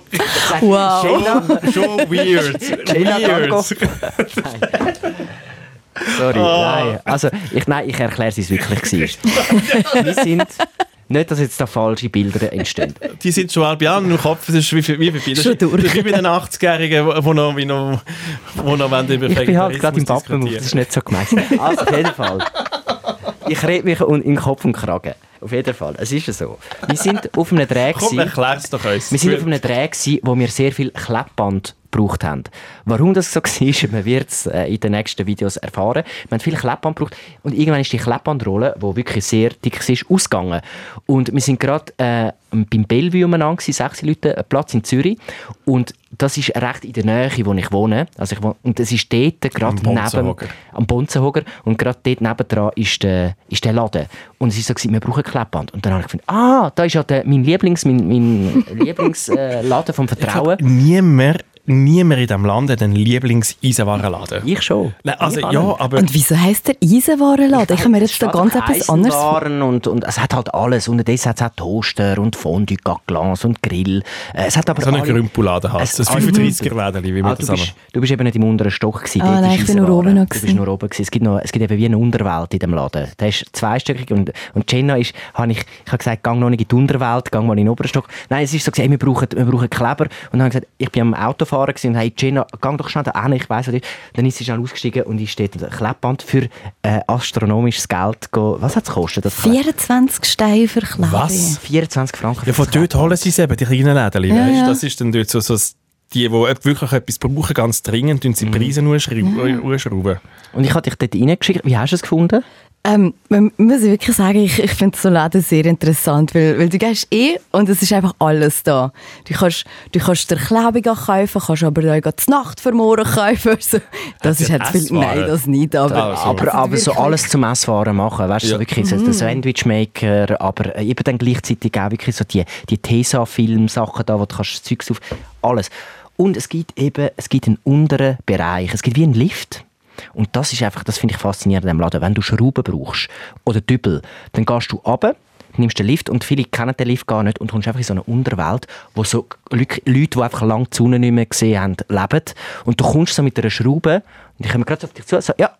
B: wow.
A: schon, schon weird. weird.
C: Sorry, oh. nein. Also, ich, nein, ich erkläre es, wie es wirklich war. Wir sind... Nicht, dass jetzt da falsche Bilder entstehen.
A: Die sind schon halb Jahre im Kopf. Das ist wie, wie, wie,
B: schon durch.
A: Wie bei den 80-Jährigen, die noch, wie noch, wo noch über
C: Ich bin halt gerade im Pappen, das ist nicht so gemeint. Also, auf jeden Fall. Ich rede mich in Kopf und Kragen. Auf jeden Fall. Es ist so. Wir sind auf einem Dreh.
A: Komm, erklär's doch uns.
C: Wir sind auf einem Dreh, wo wir sehr viel Kleppband gebraucht haben. Warum das so war, man wird es äh, in den nächsten Videos erfahren. Wir haben viel Klebband gebraucht und irgendwann ist die Klebbandrolle, die wirklich sehr dick ist, ausgegangen. Und wir sind gerade äh, beim Bellevue umeinander, sechs Leute, ein Platz in Zürich. Und das ist recht in der Nähe, wo ich wohne. Also ich wohne und es ist dort gerade neben... Am Bonzenhoger. Und gerade dort nebendran ist der, ist der Laden. Und es ist so, gewesen, wir brauchen Klebband. Und dann habe ich gefunden, ah, da ist ja der, mein Lieblings, mein, mein Lieblingsladen äh, vom Vertrauen.
A: Niemand niemand in diesem Land hat einen Lieblings-Eisenwarenladen.
C: Ich schon.
A: Nein, also, ja, aber
B: und wieso heisst der Eisenwarenladen? Ich habe mir jetzt da ganz etwas anderes
C: und, und es hat halt alles. Und das hat es auch Toaster und Fondue, Glas und Grill. Äh, es hat aber
A: so einen Grümpuladen hast Das 35er-Läden, wie wir ah,
C: das du, bist, du bist eben nicht im unteren Stock gewesen.
B: Ah, nein, ich bin nur oben noch
C: Du bist nur oben gewesen. Es gibt, noch, es gibt eben wie eine Unterwelt in dem Laden. Der ist zweistöckig und, und Jenna ist, habe ich, ich habe gesagt, gang noch nicht in die Unterwelt, gang mal in den oberen Stock. Nein, es ist so gesagt, wir brauchen, wir brauchen Kleber. Und dann habe ich gesagt, ich bin am Autofahren und hey Gina, geh doch schnell da hin, ich weiss ist. Dann ist sie schnell ausgestiegen und ist dort ein Klebband für äh, astronomisches Geld. Go was hat es gekostet?
B: 24 Steine für Kleber.
C: Was? 24 Franken
A: Ja, von dort holen sie es eben, die kleinen Läden, ja? Ja. Das ist dann dort so, so die, die wirklich etwas brauchen, ganz dringend, und sie die mhm. Preise mhm. Und
C: ich hatte dich dort reingeschickt. Wie hast du es gefunden?
B: Ähm, man muss wirklich sagen, ich, ich finde so Läden sehr interessant, weil, weil du gehst eh und es ist einfach alles da. Du kannst, du kannst dir Kleidung kaufen, kannst aber auch die Nacht für morgen kaufen. Also, das ist halt viel, nein, das nicht, aber...
C: Also, aber, aber so alles zum Esswaren machen, weißt du, ja. so wirklich so mhm. der Sandwichmaker, aber eben dann gleichzeitig auch wirklich so die, die Tesa-Film-Sachen da, wo du kannst Zeugs auf... Alles. Und es gibt eben, es gibt einen unteren Bereich, es gibt wie einen Lift, und das ist einfach, das finde ich faszinierend am Laden. Wenn du Schrauben brauchst oder Dübel, dann gehst du runter, nimmst den Lift und viele kennen den Lift gar nicht und kommst einfach in so eine Unterwelt, wo so Leute, die einfach lange die Sonne nicht mehr gesehen haben, leben. Und du kommst so mit einer Schraube und ich komme gerade auf dich zu, so, ja,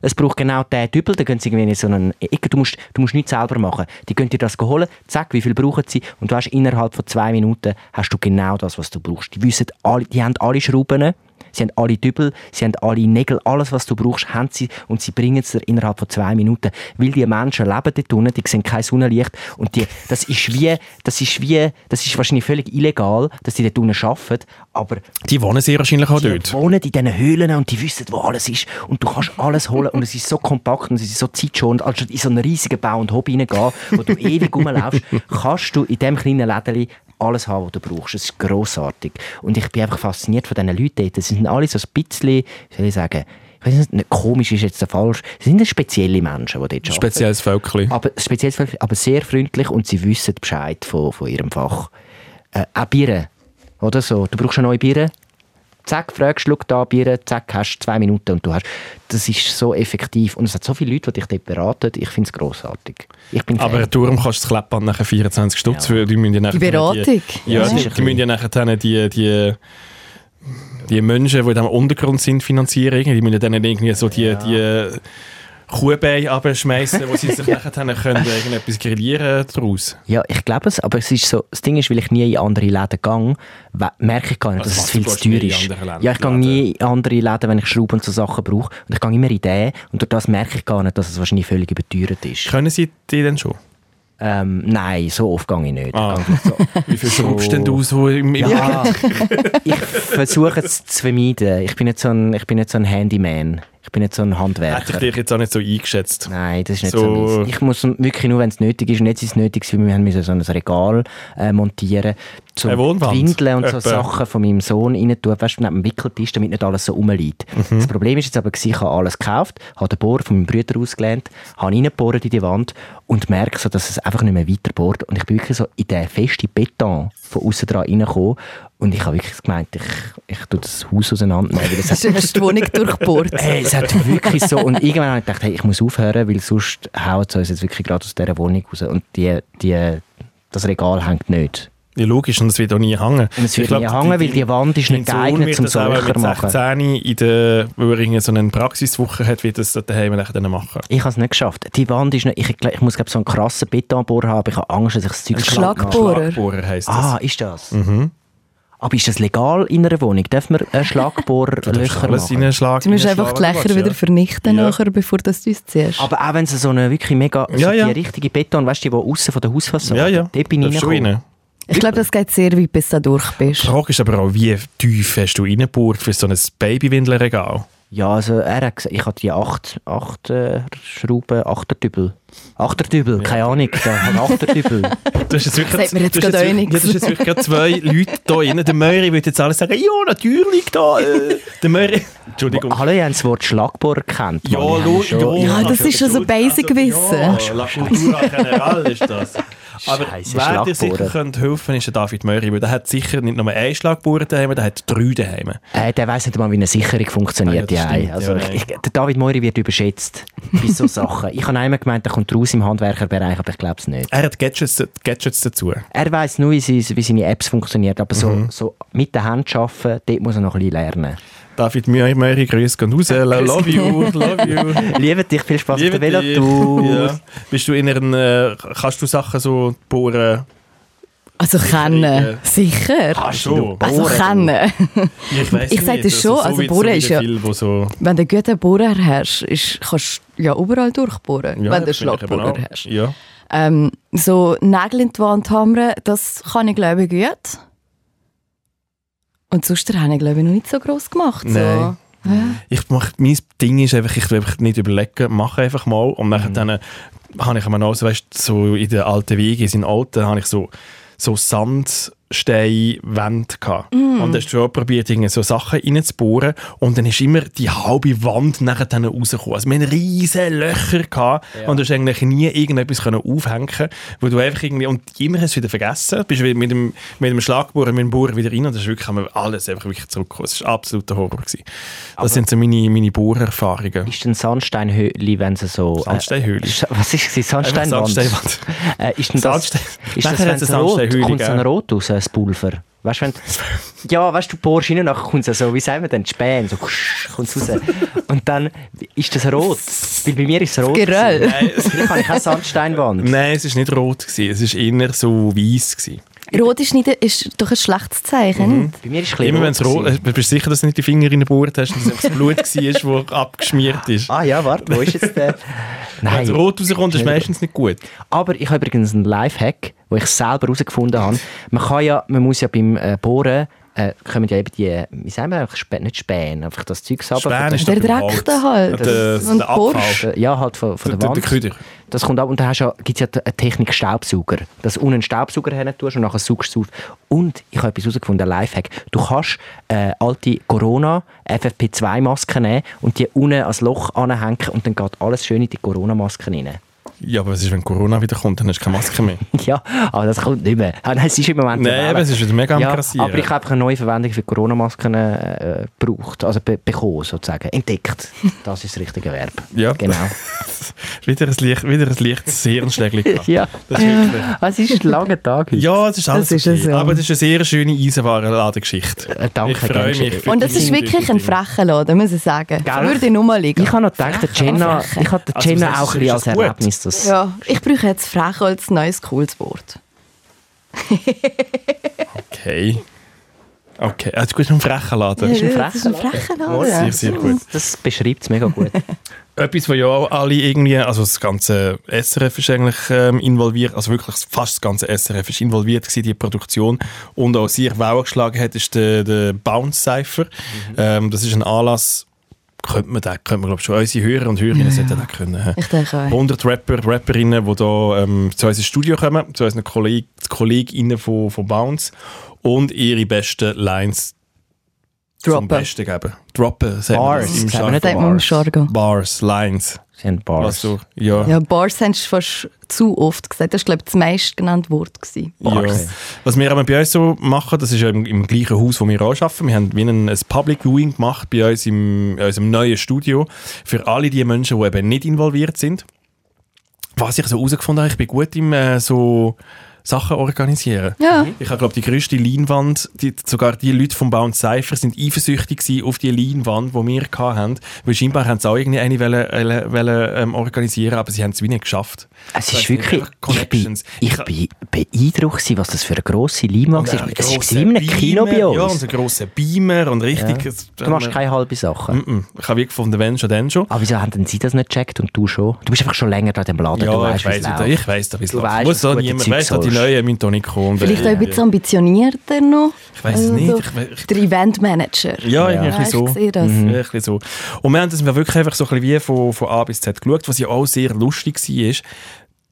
C: es braucht genau diesen Dübel, dann gehen sie irgendwie in so einen Ecke, du musst, du musst nichts selber machen. Die können dir das holen, zack, wie viel brauchen sie und du hast innerhalb von zwei Minuten hast du genau das, was du brauchst. Die wissen alle, die haben alle Schrauben, Sie haben alle Dübel, sie haben alle Nägel, alles, was du brauchst, haben sie und sie bringen es dir innerhalb von zwei Minuten. Weil die Menschen leben dort unten, die sehen kein Sonnenlicht und die, das ist wie, das ist wie, das ist wahrscheinlich völlig illegal, dass die dort unten arbeiten, aber...
A: Die wohnen sehr wahrscheinlich auch dort.
C: Die wohnen in diesen Höhlen und die wissen, wo alles ist und du kannst alles holen und es ist so kompakt und es ist so zeitschonend, als in so einen riesigen Bau und Hobby reingehen, wo du ewig rumlaufst, kannst du in diesem kleinen Lädeli alles haben, was du brauchst. Es ist grossartig. Und ich bin einfach fasziniert von diesen Leuten dort. Sie sind alle so ein bisschen, soll ich sagen, ich weiß nicht, komisch ist jetzt der falsch. Sie sind spezielle Menschen, die dort arbeiten.
A: Spezielles Völkchen.
C: Aber, spezielles Völkchen, aber sehr freundlich und sie wissen Bescheid von, von ihrem Fach. Äh, auch Bieren, oder so. Du brauchst eine neue Biere, zack, fragst, schau da Bier, zack, hast zwei Minuten und du hast. Das ist so effektiv. Und es hat so viele Leute, die dich dort beraten. Ich finde es grossartig. Ich bin
A: Aber darum kannst du das Kleppband nachher 24 Stutz ja. für. Die, müssen ja
B: die Beratung?
A: Die, ja, ja. Die, die müssen ja nachher die, die, die Menschen, die im Untergrund sind, finanzieren. Die müssen dann irgendwie so die, ja. die Kuhbein abschmeißen, wo sie sich nachher können irgendetwas grillieren daraus.
C: Ja, ich glaube es, aber es ist so, das Ding ist, weil ich nie in andere Läden gehe, merke ich gar nicht, also dass es viel zu teuer ist. Ja, ich gehe nie in andere Läden, wenn ich Schrauben und so Sachen brauche. Und ich gehe immer in den und durch das merke ich gar nicht, dass es wahrscheinlich völlig überteuert ist.
A: Können Sie die denn schon?
C: Ähm, nein, so oft gehe ich nicht. Ah.
A: So. Wie viel schraubst denn du so im, im
C: Ja, ich versuche es zu vermeiden. Ich bin nicht so ein, ich bin nicht so ein Handyman. Ich bin nicht so ein Handwerker.
A: Hätte ich dich jetzt auch nicht so eingeschätzt.
C: Nein, das ist nicht so, so Ich muss wirklich nur, wenn es nötig ist. Und jetzt ist es nötig, weil wir müssen so ein Regal äh, montieren so Windeln und so Sachen von meinem Sohn rein tun, weißt du, neben dem Wickeltisch, damit nicht alles so rumliegt. Mhm. Das Problem ist jetzt aber, ich habe alles gekauft, habe den Bohrer von meinem Bruder ausgelernt, habe reingebohrt in die Wand und merke so, dass es einfach nicht mehr weiter bohrt. Und ich bin wirklich so in den festen Beton von außen dran reingekommen und ich habe wirklich gemeint, ich, ich tue das Haus auseinandernehmen.
B: Weil es du hast die Wohnung durchbohrt.
C: Hey, es hat wirklich so. Und irgendwann habe ich gedacht, hey, ich muss aufhören, weil sonst haut es uns jetzt wirklich gerade aus dieser Wohnung raus. Und die, die, das Regal hängt nicht.
A: Ja, logisch, und es wird auch nie hängen.
C: Und es wird glaub, nie hängen, weil die Wand ist nicht geeignet zum Solcher machen.
A: 16 in der, wo er so eine Praxiswoche hat, wird das daheim dann machen.
C: Ich habe es nicht geschafft. Die Wand ist nicht, ich, ich muss glaube so einen krassen Betonbohrer haben, ich habe Angst, dass ich das Zeug
B: Schlagbohrer.
A: Schlagbohrer heisst das.
C: Ah, ist das? Mhm. Aber ist das legal in einer Wohnung? Darf man einen Schlagbohrlöcher machen?
B: Schlag, du musst einfach die Löcher wieder vernichten, ja. nachher, bevor du es ziehst.
C: Aber auch wenn es so eine wirklich mega, ja, ja. die richtige Beton, weißt du, die außen von der Hausfassade,
A: ja, ja.
C: dort bin ich rein.
B: Ich glaube, das geht sehr weit, bis du da durch bist.
A: Die Frage ist aber auch, wie tief hast du reingebohrt für so ein Babywindelregal?
C: Ja, also er hat gesagt, ich hatte die acht, acht äh, Schrauben, Achterdübel. Achterdübel, ja. keine Ahnung, da Achterdübel.
B: du hast jetzt wirklich, mir jetzt gerade
A: auch nichts. Ja, du hast jetzt wirklich zwei Leute da drin. Der Möri würde jetzt alles sagen, ja, natürlich, da, äh, der Möri.
C: Entschuldigung. Hallo, ihr habt das Wort Schlagbohr gekannt.
A: Ja, lo,
B: ja, ja, das ist schon so Basic-Wissen.
A: Also, ja, La Cultura General ist das. Aber Scheisse, wer dir sicher könnte helfen ist der David Möri, weil der hat sicher nicht nur einen Schlagbohrer daheim, der hat drei daheim.
C: Äh, der weiß nicht mal, wie eine Sicherung funktioniert. Ah, ja, ja, also, ja, ich, der David Möri wird überschätzt bei so Sachen. Ich habe einmal gemeint, er kommt raus im Handwerkerbereich, aber ich glaube es nicht.
A: Er hat Gadgets, Gadgets dazu.
C: Er weiß nur, wie, seine Apps funktionieren, aber mhm. so, so mit der Hand arbeiten, dort muss er noch ein bisschen lernen.
A: David Möri, grüß gehen raus. Love you, love you.
C: Liebe dich, viel Spaß mit der Velotour. Ja.
A: Bist du in einer, äh, kannst du Sachen so bohren?
B: Also kennen, sicher.
A: Kannst du?
B: Also kennen.
A: Ich, weiss
B: ich sage das schon, also, also bohren ist ja... Viel, so wenn du einen guten Bohrer hast, ist, kannst du ja überall durchbohren, ja, wenn du einen Schlagbohrer hast.
A: Ja.
B: Ähm, so Nägel in die Wand hammern, das kann ich glaube ich gut. Und sonst habe ich glaube ich noch nicht so gross gemacht.
A: Nein. Ich mach, mein Ding ist einfach, ich will einfach nicht überlegen, mache einfach mal. Und nachher mhm. dann habe ich einmal noch so, weißt, so in den alten Wegen, in den alten, habe ich so, so Sand Steinwände gehabt. Mm. Und hast schon probiert, so Sachen reinzubohren. Und dann ist immer die halbe Wand nachher dann rausgekommen. Also wir hatten riesige Löcher gehabt ja. und du hast eigentlich nie irgendetwas können aufhängen wo du einfach irgendwie, und immer hast du wieder vergessen, bist mit dem, mit dem Schlagbohrer, mit dem Bohrer wieder rein und das ist wirklich, alles einfach wirklich zurückgekommen. Das war absoluter Horror. Gewesen. Das Aber sind so meine, meine Bohrerfahrungen.
C: Ist ein Sandsteinhöhle, wenn sie so...
A: Sandsteinhöhle? Äh,
C: was ist sie? Sandsteinwand?
A: Sandsteinwand.
C: äh, ist denn das, Sandstein. ist das, wenn es rot, kommt so ein Rot raus? Das Pulver. Weißt, wenn, ja, weißt du, du bohrst rein und nachher kommt es so, wie sagen wir denn, Späne, so kommt es raus. Und dann ist das rot. Weil bei mir ist es rot.
B: Geröll.
C: Habe ich keine Sandsteinwand.
A: Nein, es war nicht rot. Gewesen. Es war eher so weiß. Gewesen.
B: Rot ist, nicht, ist doch ein schlechtes Zeichen.
A: Mhm. Bei mir ist es Immer wenn es rot ist. Bist du sicher, dass du nicht die Finger reingebohrt hast und es das Blut war, das abgeschmiert ist?
C: Ah ja, warte, wo ist jetzt der?
A: Nein. Wenn es rot rauskommt, ist es meistens nicht gut.
C: Aber ich habe übrigens einen Lifehack, den ich selber herausgefunden habe. Man, kann ja, man muss ja beim äh, Bohren äh, kommen ja eben die, wie sagen wir, Spä nicht Späne, einfach das Zeug
A: runter.
B: ist der Dreck da halt.
A: Das, und der Abfall.
C: Ja, halt von, von der, der Wand. Der das kommt ab und dann ja, gibt es ja eine Technik Staubsauger. Dass du unten einen Staubsauger hin tust und nachher saugst du es auf. Und ich habe etwas herausgefunden, ein Lifehack. Du kannst äh, alte Corona FFP2-Masken nehmen und die unten als Loch anhängen und dann geht alles schön in die Corona-Masken rein.
A: Ja, aber was ist, wenn Corona wieder kommt, dann hast du keine Maske mehr.
C: ja, aber das kommt nicht mehr. Ah, nein, es ist im Moment
A: Nein, aber es ist wieder mega am ja,
C: Aber ich habe einfach eine neue Verwendung für Corona-Masken äh, gebraucht, also be bekommen sozusagen, entdeckt. Das ist das richtige Verb.
A: Ja.
C: Genau.
A: wieder ein Licht, wieder ein Licht Seerenschlägli
C: Ja. Das ist, ja. es ist ein langer Tag heute.
A: Ja, es ist alles das ist okay. Aber es ist eine sehr schöne Eisenwarenladengeschichte.
C: Äh, danke.
A: Ich freue mich.
B: Und es ist wirklich ein frecher Laden, muss ich sagen. Gell? Würde nur liegen.
C: Ich habe noch gedacht, der Jenna, ich habe der Jenna also, auch ein bisschen als Erlebnis
B: das. Ja, ich brauche jetzt frech als neues cooles Wort.
A: okay. Okay, also gut, ein frecher Laden.
B: Ja, das ist ein frecher Laden.
A: Sehr, sehr gut.
C: Das beschreibt es mega gut.
A: Etwas, wo ja auch alle irgendwie, also das ganze SRF ist eigentlich ähm, involviert, also wirklich fast das ganze SRF ist involviert gewesen, die Produktion und auch sehr Wellen geschlagen hat, ist der, der Bounce Cypher. Mhm. Ähm, das ist ein Anlass, könnte man, den, könnte man glaube schon unsere Hörer und Hörerinnen ja, sollten das können.
B: Ich denke auch.
A: 100 Rapper, Rapperinnen, die hier ähm, zu unserem Studio kommen, zu unseren Kolleg KollegInnen von, von Bounce und ihre besten Lines
B: Droppen.
A: zum Besten geben. Droppen,
C: Bars,
B: im Jargon.
A: Bars, Lines.
C: Sie haben Bars.
A: Also, ja.
B: ja, Bars haben fast zu oft gesagt. Das war, glaube ich, das meist genannte Wort. Gewesen.
A: Ja. Was wir aber bei uns so machen, das ist ja im, im gleichen Haus, wo wir auch arbeiten. Wir haben wie ein, ein Public Viewing gemacht bei uns im, in unserem neuen Studio für alle die Menschen, die eben nicht involviert sind. Was ich so herausgefunden habe, ich bin gut im äh, so Sachen organisieren.
B: Ja.
A: Ich habe, glaube die grösste Leinwand, die, sogar die Leute vom Bounce Cypher sind eifersüchtig auf die Leinwand, die wir hatten. Weil scheinbar haben sie auch irgendwie eine wollen, wollen, ähm, organisieren, aber sie haben es wie nicht geschafft.
C: Es ist wirklich, ich bin, ich bin beeindruckt, was das für eine grosse Leinwand ist. Es ist wie in einem Kino bei uns.
A: Ja, und ein grosser Beamer und richtig... Ja.
C: Du machst keine halbe Sache.
A: Mm -mm. Ich habe wie gefunden, wenn schon, dann schon.
C: Aber wieso haben denn sie das nicht gecheckt und du schon? Du bist einfach schon länger da in dem Laden,
A: ja,
C: du weißt,
A: ich weiss, ich weiss, wie es läuft. Muss so niemand, weiss, die Müssen da nicht kommen.
B: Vielleicht auch ein bisschen ambitionierter noch.
A: Ich weiß es also nicht. Ich,
B: ich, der Eventmanager.
A: Ja, ja. irgendwie so.
B: Ich das. Mhm.
A: Ja, so. Und wir haben das wirklich einfach so ein bisschen wie von, von A bis Z geschaut, was ja auch sehr lustig war.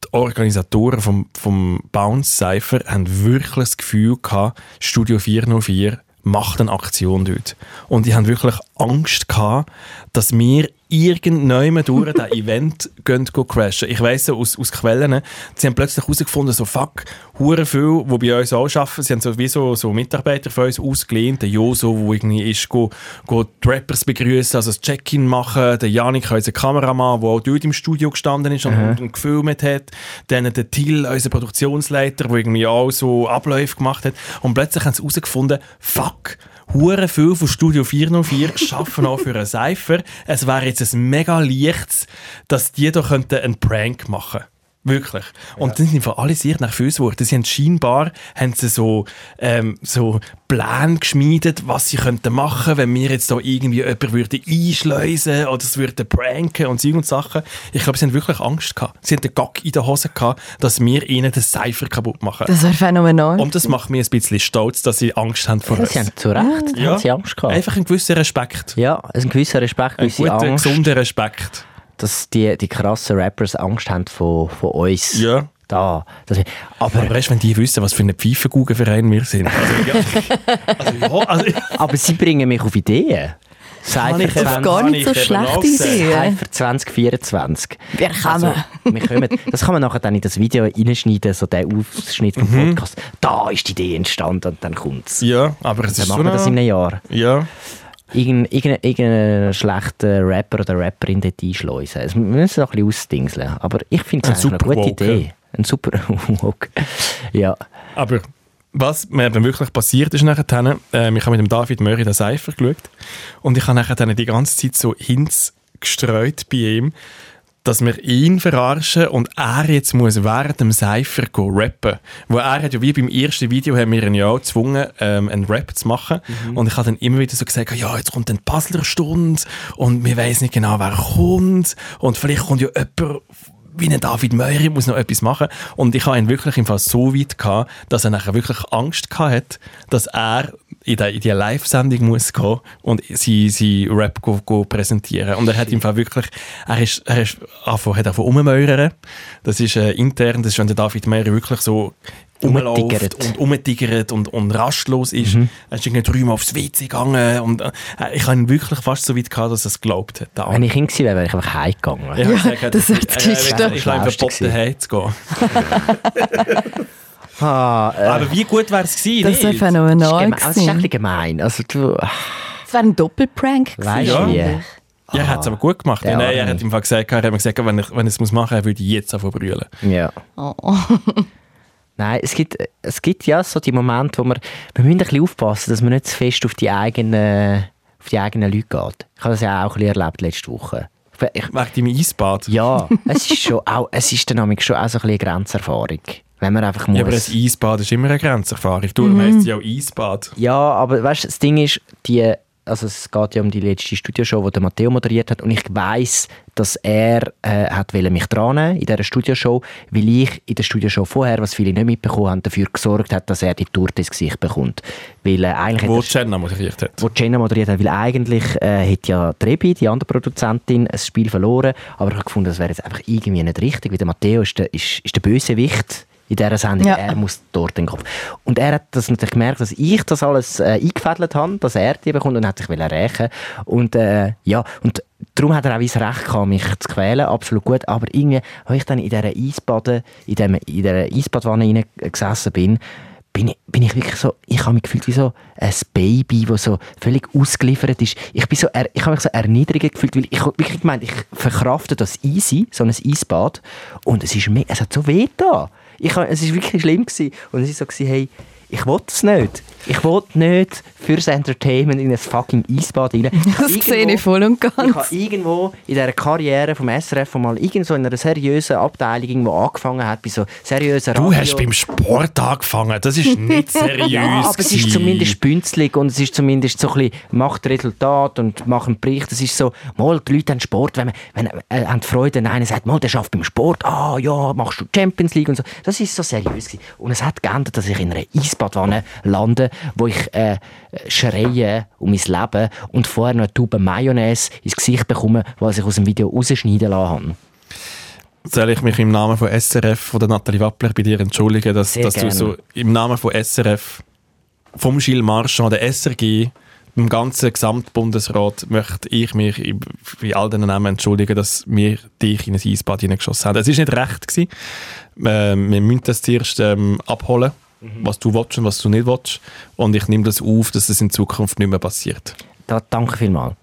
A: Die Organisatoren vom, vom Bounce Cypher haben wirklich das Gefühl gehabt, Studio 404 macht eine Aktion dort. Und die haben wirklich Angst gehabt, dass wir irgendjemand durch das Event gehen, gehen crashen. Ich weiss aus, aus Quellen, sie haben plötzlich herausgefunden, so fuck, hure viel, die bei uns auch arbeiten, sie haben so wie so, so Mitarbeiter von uns ausgelehnt, der Joso, der irgendwie ist, go, go die Rappers begrüßen, also das Check-in machen, der Janik, unser Kameramann, der auch dort im Studio gestanden ist und, mhm. und gefilmt hat, dann der Till, unser Produktionsleiter, der irgendwie auch so Abläufe gemacht hat. Und plötzlich haben sie herausgefunden, fuck, hure viel von Studio 404 schaffen auch für einen Cypher. Es wäre jetzt ein mega leichtes, dass die da einen Prank machen könnten Wirklich. Und ja. dann sind alle sehr nervös geworden. Sie haben scheinbar haben sie so, ähm, so Pläne geschmiedet, was sie könnten machen, wenn wir jetzt da irgendwie jemanden würde einschleusen oder es würde pranken und so und Sachen. Ich glaube, sie haben wirklich Angst gehabt. Sie haben den Gag in der Hose gehabt, dass wir ihnen den Cypher kaputt machen.
B: Das wäre phänomenal.
A: Und das macht mich ein bisschen stolz, dass sie Angst haben vor
C: uns. Sie haben zu Recht ja. haben sie Angst gehabt.
A: Einfach ein gewisser Respekt.
C: Ja, ein gewisser Respekt,
A: ein guter, Angst. gesunder Respekt
C: dass die, die krassen Rappers Angst haben von, von uns.
A: Ja.
C: Da. Das,
A: aber, aber weißt, wenn die wissen, was für ein Pfeifengugenverein wir sind. Also, ja. also, ja, also,
C: aber sie bringen mich auf Ideen.
B: Cypher ich 20, gar nicht so schlechte Idee.
C: Cypher 2024.
B: Wir kommen. Also,
C: wir kommen. Das kann man nachher dann in das Video reinschneiden, so der Ausschnitt vom mhm. Podcast. Da ist die Idee entstanden und dann kommt es.
A: Ja, aber es
C: dann ist machen wir das in einem Jahr.
A: Ja
C: irgendeinen irgendein, irgendein schlechten Rapper oder Rapperin dort einschleusen. Es müssen noch ein bisschen ausdingseln. Aber ich finde es eine gute Idee. Ein super Walk. ja.
A: Aber was mir dann wirklich passiert ist nachher, äh, ich habe mit dem David Möri den Seifer geschaut und ich habe nachher dann die ganze Zeit so Hints gestreut bei ihm, dass wir ihn verarschen und er jetzt muss während dem Cypher rappen. Wo er hat ja wie beim ersten Video haben wir ihn ja auch gezwungen, ähm, einen Rap zu machen. Mhm. Und ich habe dann immer wieder so gesagt, ja, jetzt kommt eine Puzzlerstunde und wir wissen nicht genau, wer kommt und vielleicht kommt ja jemand wie ein David Meury muss noch etwas machen. Und ich habe ihn wirklich im Fall so weit gehabt, dass er nachher wirklich Angst gehabt hat, dass er in die, die Live-Sendung muss gehen und sie, sie Rap go, go präsentieren. Und er hat im Fall wirklich, er ist, er ist einfach, hat einfach rummäuern. Das ist äh, intern, das ist, wenn der David Meyer wirklich so rumläuft und umtigert und, und rastlos ist. Mhm. Er ist irgendwie dreimal aufs WC gegangen und äh, ich habe ihn wirklich fast so weit gehabt, dass er es geglaubt hat.
C: Wenn ich ihn gewesen wäre, wäre ich einfach heimgegangen.
B: Ja, ja sagen, das ist das Geschichte.
A: Äh, ich habe verboten, heimzugehen. Ah, äh, aber wie gut wäre es gewesen?
B: Das wäre phänomenal Das
C: ist ein bisschen gemein. Also, du,
B: es wäre ein Doppelprank
C: gewesen. Ja.
A: ja. Ja, er hat es aber gut gemacht. Ja, Nein, er hat Fall gesagt, er hat gesagt, wenn ich, wenn ich es machen muss, würde ich jetzt anfangen brüllen.
C: Ja. Oh. Nein, es gibt, es gibt ja so die Momente, wo wir, wir müssen ein bisschen aufpassen, dass man nicht zu fest auf die eigenen, auf die eigenen Leute geht. Ich habe das ja auch ein bisschen erlebt letzte Woche.
A: Ich, Wegen deinem Eisbad?
C: Ja, es ist schon auch, es ist dann schon auch so ein bisschen eine Grenzerfahrung. Wenn man einfach muss.
A: Ja, aber ein Eisbad ist immer eine Grenzerfahrung. Du mhm. heisst ja auch Eisbad.
C: Ja, aber weißt du, das Ding ist, die, also es geht ja um die letzte Studioshow, die Matteo moderiert hat und ich weiß, dass er äh, hat mich dran in dieser Studioshow, weil ich in der Studioshow vorher, was viele nicht mitbekommen haben, dafür gesorgt hat, dass er die Torte ins Gesicht bekommt. Weil, äh, eigentlich
A: wo Jenna moderiert hat.
C: Wo Jenna moderiert hat, weil eigentlich äh, hat ja Trebi, die andere Produzentin, ein Spiel verloren, aber ich habe gefunden, das wäre jetzt einfach irgendwie nicht richtig, weil der Matteo ist der, ist, ist der Bösewicht in dieser Sendung. Ja. Er muss dort den Kopf. Und er hat das natürlich gemerkt, dass ich das alles äh, eingefädelt habe, dass er die bekommt und hat sich rächen Und äh, ja, und darum hat er auch das Recht gehabt, mich zu quälen, absolut gut. Aber irgendwie, als ich dann in dieser Eisbade, in, dem, in dieser Eisbadwanne gesessen bin, bin ich, bin ich wirklich so, ich habe mich gefühlt wie so ein Baby, das so völlig ausgeliefert ist. Ich bin so, ich habe mich so erniedrigend gefühlt, weil ich wirklich gemeint, ich verkrafte das easy, so ein Eisbad, und es ist es hat so weh da. Ich, es war wirklich schlimm. Gewesen. Und es war so, hey, ich will es nicht. Ich will nicht fürs Entertainment in ein fucking Eisbad rein.
B: Das sehe ich voll und ganz.
C: Ich habe irgendwo in dieser Karriere vom SRF mal irgendwo in einer seriösen Abteilung irgendwo angefangen hat, bei so seriösen
A: Du Radio. hast beim Sport angefangen, das ist nicht seriös. ja,
C: aber es ist zumindest bünzlig und es ist zumindest so ein bisschen, macht Resultat und macht einen Bericht. Es ist so, mal, die Leute haben Sport, wenn, wenn äh, haben Freude, wenn einer sagt, mal, der schafft beim Sport, ah ja, machst du Champions League und so. Das ist so seriös gewesen. Und es hat geändert, dass ich in einer Eisbadwanne lande, wo ich äh, schreie um mein Leben und vorher noch eine Tube Mayonnaise ins Gesicht bekomme, was ich aus dem Video rausschneiden lassen habe.
A: Soll ich mich im Namen von SRF, von der Nathalie Wappler, bei dir entschuldigen, dass, dass du so im Namen von SRF, vom Gilles Marchand, der SRG, im ganzen Gesamtbundesrat möchte ich mich bei all den Namen entschuldigen, dass wir dich in ein Eisbad hineingeschossen haben. Es war nicht recht. Gewesen. Äh, wir müssen das zuerst ähm, abholen mhm. was du willst und was du nicht willst. Und ich nehme das auf, dass das in Zukunft nicht mehr passiert.
C: Da, danke vielmals.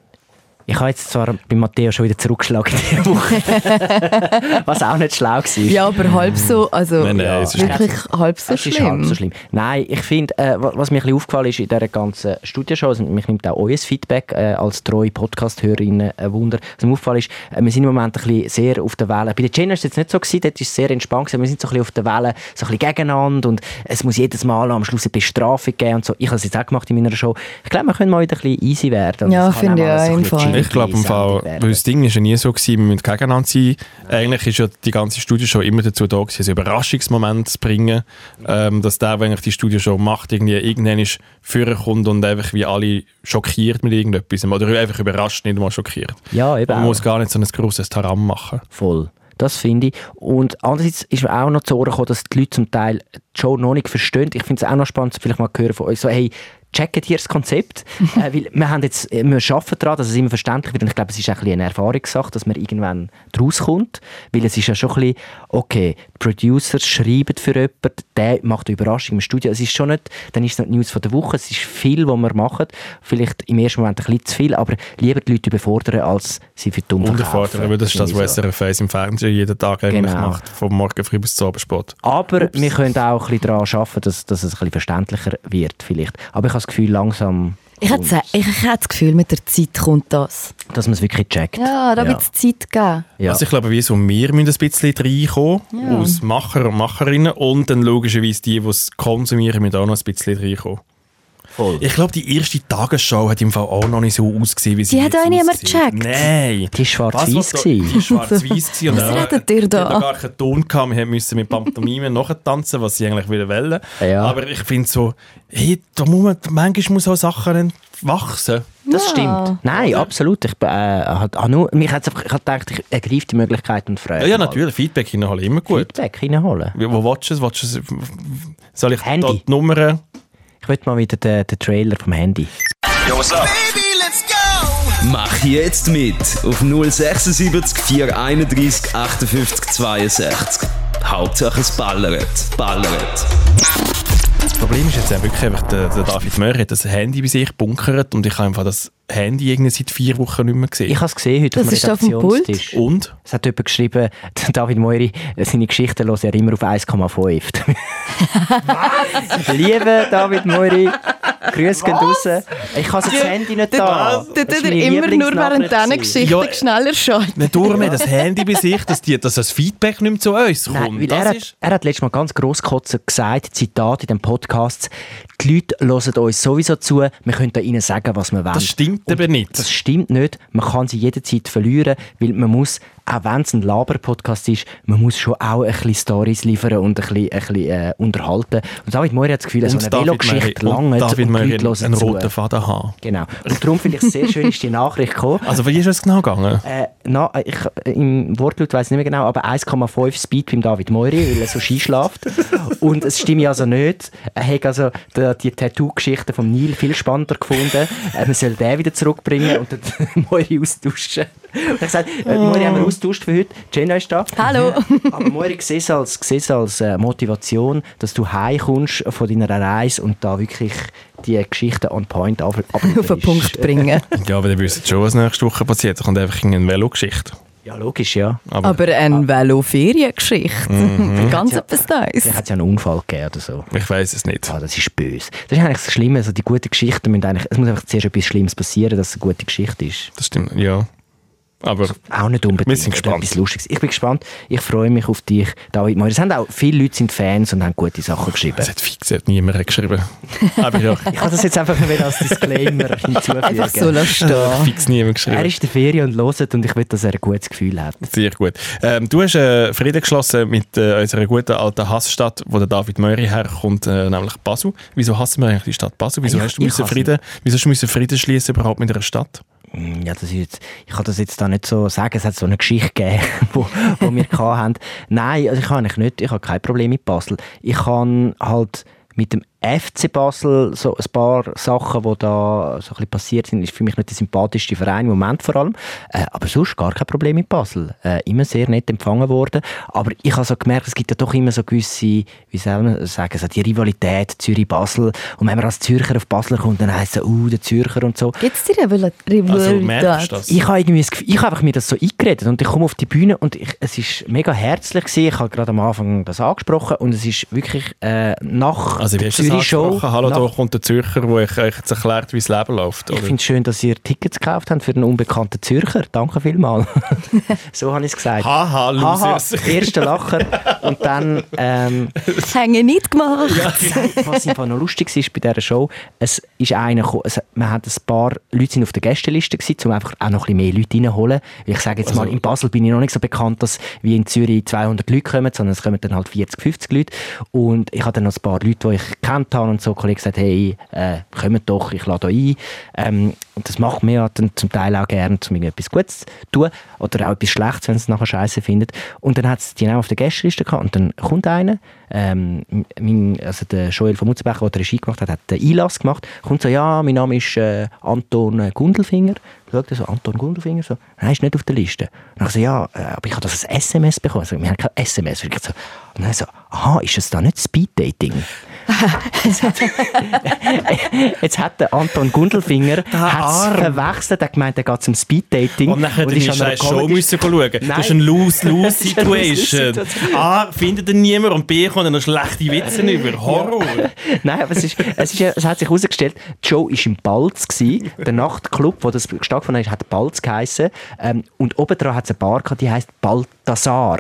C: Ich habe jetzt zwar bei Matteo schon wieder zurückgeschlagen diese Woche, was auch nicht schlau war.
B: Ja, aber halb so, also nein, nein, ja, wirklich halb so schlimm. halb so schlimm.
C: Nein, ich finde, äh, was mir ein bisschen aufgefallen ist in dieser ganzen Studienshow, also mich nimmt auch euer Feedback äh, als treue Podcast-Hörerinnen ein Wunder. Was mir aufgefallen ist, äh, wir sind im Moment ein bisschen sehr auf der Welle. Bei den Jenner war es jetzt nicht so, gewesen, dort war es sehr entspannt, gewesen. wir sind so ein bisschen auf der Welle, so ein bisschen gegeneinander und es muss jedes Mal am Schluss eine Bestrafung geben und so. Ich habe es jetzt auch gemacht in meiner Show. Ich glaube, wir können mal wieder ein bisschen easy werden.
B: Ja, finde ich auch, im Fall.
A: Ich glaube im Fall, weil das Ding ist ja nie so gewesen, wir müssen gegeneinander sein. Eigentlich ist ja die ganze Studie schon immer dazu da gewesen, einen Überraschungsmoment zu bringen, ähm, dass der, wenn die Studie schon macht, irgendwie irgendwann ist kommt und einfach wie alle schockiert mit irgendetwas oder einfach überrascht, nicht mal schockiert.
C: Ja, eben.
A: Man muss gar nicht so ein grosses Taram machen.
C: Voll. Das finde ich. Und andererseits ist mir auch noch zu Ohren gekommen, dass die Leute zum Teil die Show noch nicht verstehen. Ich finde es auch noch spannend, vielleicht mal hören von euch, so, hey, checkt hier das Konzept. äh, weil wir, haben jetzt, äh, wir arbeiten daran, dass es immer verständlich wird. Und ich glaube, es ist ein bisschen eine Erfahrungssache, dass man irgendwann draus kommt. Weil es ist ja schon ein bisschen, okay, die Producer schreiben für jemanden, der macht eine Überraschung im Studio. Es ist schon nicht, dann ist es nicht die News von der Woche, es ist viel, was wir machen. Vielleicht im ersten Moment ein bisschen zu viel, aber lieber die Leute überfordern, als sie für dumm
A: Unterfordern, weil das ist das, was SRF 1 im Fernsehen jeden Tag eigentlich genau. macht, vom Morgen früh bis zum Abendsport.
C: Aber Ups. wir können auch ein bisschen daran arbeiten, dass, dass es ein bisschen verständlicher wird vielleicht. Aber ich habe das Gefühl, langsam
B: ich hätte, ich, ich hätte das Gefühl, mit der Zeit kommt das.
C: Dass man es wirklich checkt.
B: Ja, da wird es Zeit geben.
A: Ja. Also ich glaube, wie so wir müssen ein bisschen reinkommen, ja. aus Macher und Macherinnen und dann logischerweise die, die es konsumieren, müssen auch noch ein bisschen reinkommen. Voll. Ich glaube, die erste Tagesschau hat im Fall auch noch nicht so ausgesehen, wie sie
B: Die hat auch niemand gecheckt.
A: Nein.
C: Die war schwarz-weiß. Die
A: war schwarz-weiß.
B: und was redet ihr da?
A: Wir gar keinen Ton gehabt. Wir mussten mit Pantomime nachtanzen, was sie eigentlich wollen. Ja. Aber ich finde so, hey, da muss man, manchmal muss auch Sachen wachsen.
C: Das ja. stimmt. Nein, Oder? absolut. Ich, äh, hat, nur, mich hat's einfach, ich habe gedacht, ich ergreife die Möglichkeit und frage.
A: Ja, ja natürlich. Feedback hineinholen, immer gut.
C: Feedback hineinholen.
A: Wo willst du es? Soll ich
C: Handy.
A: die Nummern...
C: Ich will mal wieder den, den Trailer vom Handy.
E: Yo, what's up? Baby, let's go! Mach jetzt mit auf 076 431 58 62. Hauptsache es ballert. Ballert.
A: Das Problem ist jetzt wirklich einfach, der, der David Möhr hat das Handy bei sich bunkert und ich habe einfach das Handy irgendwie seit vier Wochen nicht mehr gesehen.
C: Ich habe es gesehen heute
B: das auf dem Redaktionstisch.
A: Und?
C: Es hat jemand geschrieben, David Moiri, seine Geschichten hören er immer auf 1,5. Liebe David Moiri, Grüße gehen raus. Ich habe das Handy nicht da.
B: Du tut er immer nur während diesen Geschichten ja, schneller schalten.
A: Nicht durch mehr das Handy bei sich, dass, die, dass das Feedback nicht mehr zu uns kommt.
C: Nein, er, hat, er hat letztes Mal ganz grosskotzend gesagt, Zitat in dem Podcast, die Leute hören uns sowieso zu, wir können ihnen sagen, was wir wollen.
A: Das stimmt aber nicht.
C: Das stimmt nicht. Man kann sie jederzeit verlieren, weil man muss auch wenn es ein Laber-Podcast ist, man muss schon auch ein bisschen Stories liefern und ein bisschen, ein bisschen äh, unterhalten. Und David Moiri hat das Gefühl, so eine Velo-Geschichte lange
A: David und Leute hören einen roten Faden haben.
C: Genau. Und darum finde ich es sehr schön, ist die Nachricht gekommen.
A: Also wie ist es genau gegangen?
C: Äh, na, ich, Im Wortlaut weiß ich nicht mehr genau, aber 1,5 Speed beim David Moiri, weil er so Ski schläft. und es stimmt also nicht. Er hat also die, die Tattoo-Geschichte von Neil viel spannender gefunden. Äh, man soll den wieder zurückbringen und den Moiri austauschen. Und ich habe gesagt, äh, Moiri haben wir austauscht für heute. Jenna ist da.
B: Hallo.
C: Aber Moiri, sieh es als, sieh's als äh, Motivation, dass du heimkommst von deiner Reise und da wirklich die Geschichte on point auf,
B: auf den Punkt bringen.
A: ja, aber dann wüsst schon, was nächste Woche passiert. Da kommt einfach eine Velo-Geschichte.
C: Ja, logisch, ja.
B: Aber, aber eine Velo-Feriengeschichte. Mhm. Ganz etwas Neues.
C: Da hat ja einen Unfall gegeben oder so.
A: Ich weiß es nicht.
C: Ah, das ist böse. Das ist eigentlich das Schlimme. Also die gute Geschichte, eigentlich, es muss einfach zuerst etwas Schlimmes passieren, dass es eine gute Geschichte ist.
A: Das stimmt, ja. Aber
C: auch nicht unbedingt.
A: Wir sind gespannt.
C: Etwas Lustiges. Ich bin gespannt. Ich freue mich auf dich, David Moir. Es haben auch viele Leute sind Fans und haben gute Sachen geschrieben.
A: Es hat fix hat niemand geschrieben. Aber ja.
C: ich habe das jetzt einfach wieder als Disclaimer hinzufügen.
B: Einfach so lassen
A: Fix niemand geschrieben.
C: Er ist in der Ferien und hört und ich will, dass er ein gutes Gefühl hat.
A: Sehr gut. Ähm, du hast äh, Frieden geschlossen mit äh, unserer guten alten Hassstadt, wo der David Möri herkommt, äh, nämlich Basel. Wieso hassen wir eigentlich die Stadt Basel? Wieso ich, hast du müssen Frieden, wieso hast du müssen Frieden schließen überhaupt mit einer Stadt?
C: Hm, ja, das ist jetzt, ich kann das jetzt da nicht so sagen. Es hat so eine Geschichte gegeben, wo, wo wir hatten. Nein, also ich habe nicht, ich habe kein Problem mit Basel. Ich kann halt mit dem FC Basel, so ein paar Sachen, die da so ein bisschen passiert sind, ist für mich nicht der sympathischste Verein im Moment vor allem. Äh, aber sonst gar kein Problem mit Basel. Äh, immer sehr nett empfangen worden. Aber ich habe so gemerkt, es gibt ja doch immer so gewisse, wie soll man sagen, so die Rivalität Zürich-Basel. Und wenn man als Zürcher auf Basel kommt, dann heisst es, uh, der Zürcher und so.
B: Gibt es die Rivalität? Also merkst
C: du das? Ich habe irgendwie das Gefühl, ich habe einfach mir das so eingeredet und ich komme auf die Bühne und ich, es ist mega herzlich gewesen. Ich habe gerade am Anfang das angesprochen und es ist wirklich äh, nach
A: also, wie Zürich Show. Hallo, da kommt der Zürcher, der euch jetzt erklärt, wie das Leben läuft.
C: Oder? Ich finde es schön, dass ihr Tickets gekauft habt für den unbekannten Zürcher. Danke vielmals. so habe ich es gesagt.
A: Haha, Haha,
C: erster Lacher. Und dann... Ähm,
B: das haben wir nicht gemacht. Ja.
C: Was einfach noch lustig ist bei dieser Show, es ist einer also, man hat ein paar Leute sind auf der Gästeliste gewesen, um einfach auch noch ein bisschen mehr Leute reinholen. Ich sage jetzt also, mal, in Basel bin ich noch nicht so bekannt, dass wie in Zürich 200 Leute kommen, sondern es kommen dann halt 40, 50 Leute. Und ich hatte dann noch ein paar Leute, die ich kennt habe und so, Kollegen gesagt, hey, äh, kommt doch, ich lade euch ein. Ähm, und das macht mir dann zum Teil auch gerne, um etwas Gutes zu tun oder auch etwas Schlechtes, wenn es nachher Scheiße findet. Und dann hat es die auch auf der Gästeliste gehabt und dann kommt einer, ähm, mein, also der Joel von Mutzenbecher, der Regie gemacht hat, hat den Einlass gemacht, kommt so, ja, mein Name ist äh, Anton Gundelfinger. Schaut er so, Anton Gundelfinger, so, nein, ist nicht auf der Liste. Und dann so, ja, äh, aber ich habe das ein SMS bekommen. Also, wir haben kein SMS. Und, so, und dann so, aha, ist das da nicht Speeddating? Jetzt hat der Anton Gundelfinger verwechselt, er gemeint, er geht zum Speeddating.
A: Und dann hätte ich eine Show müssen schauen. Nein. Das ist eine Lose-Lose-Situation. A, findet er niemand und B, kommt er noch schlechte Witze über. Horror.
C: Nein, aber es, ist, es, ist, es hat sich herausgestellt, Joe war im Balz, gewesen, der Nachtclub, wo das stattgefunden hat, hat Balz geheissen. Ähm, und oben hat es eine Bar gehabt, die heisst Balthasar.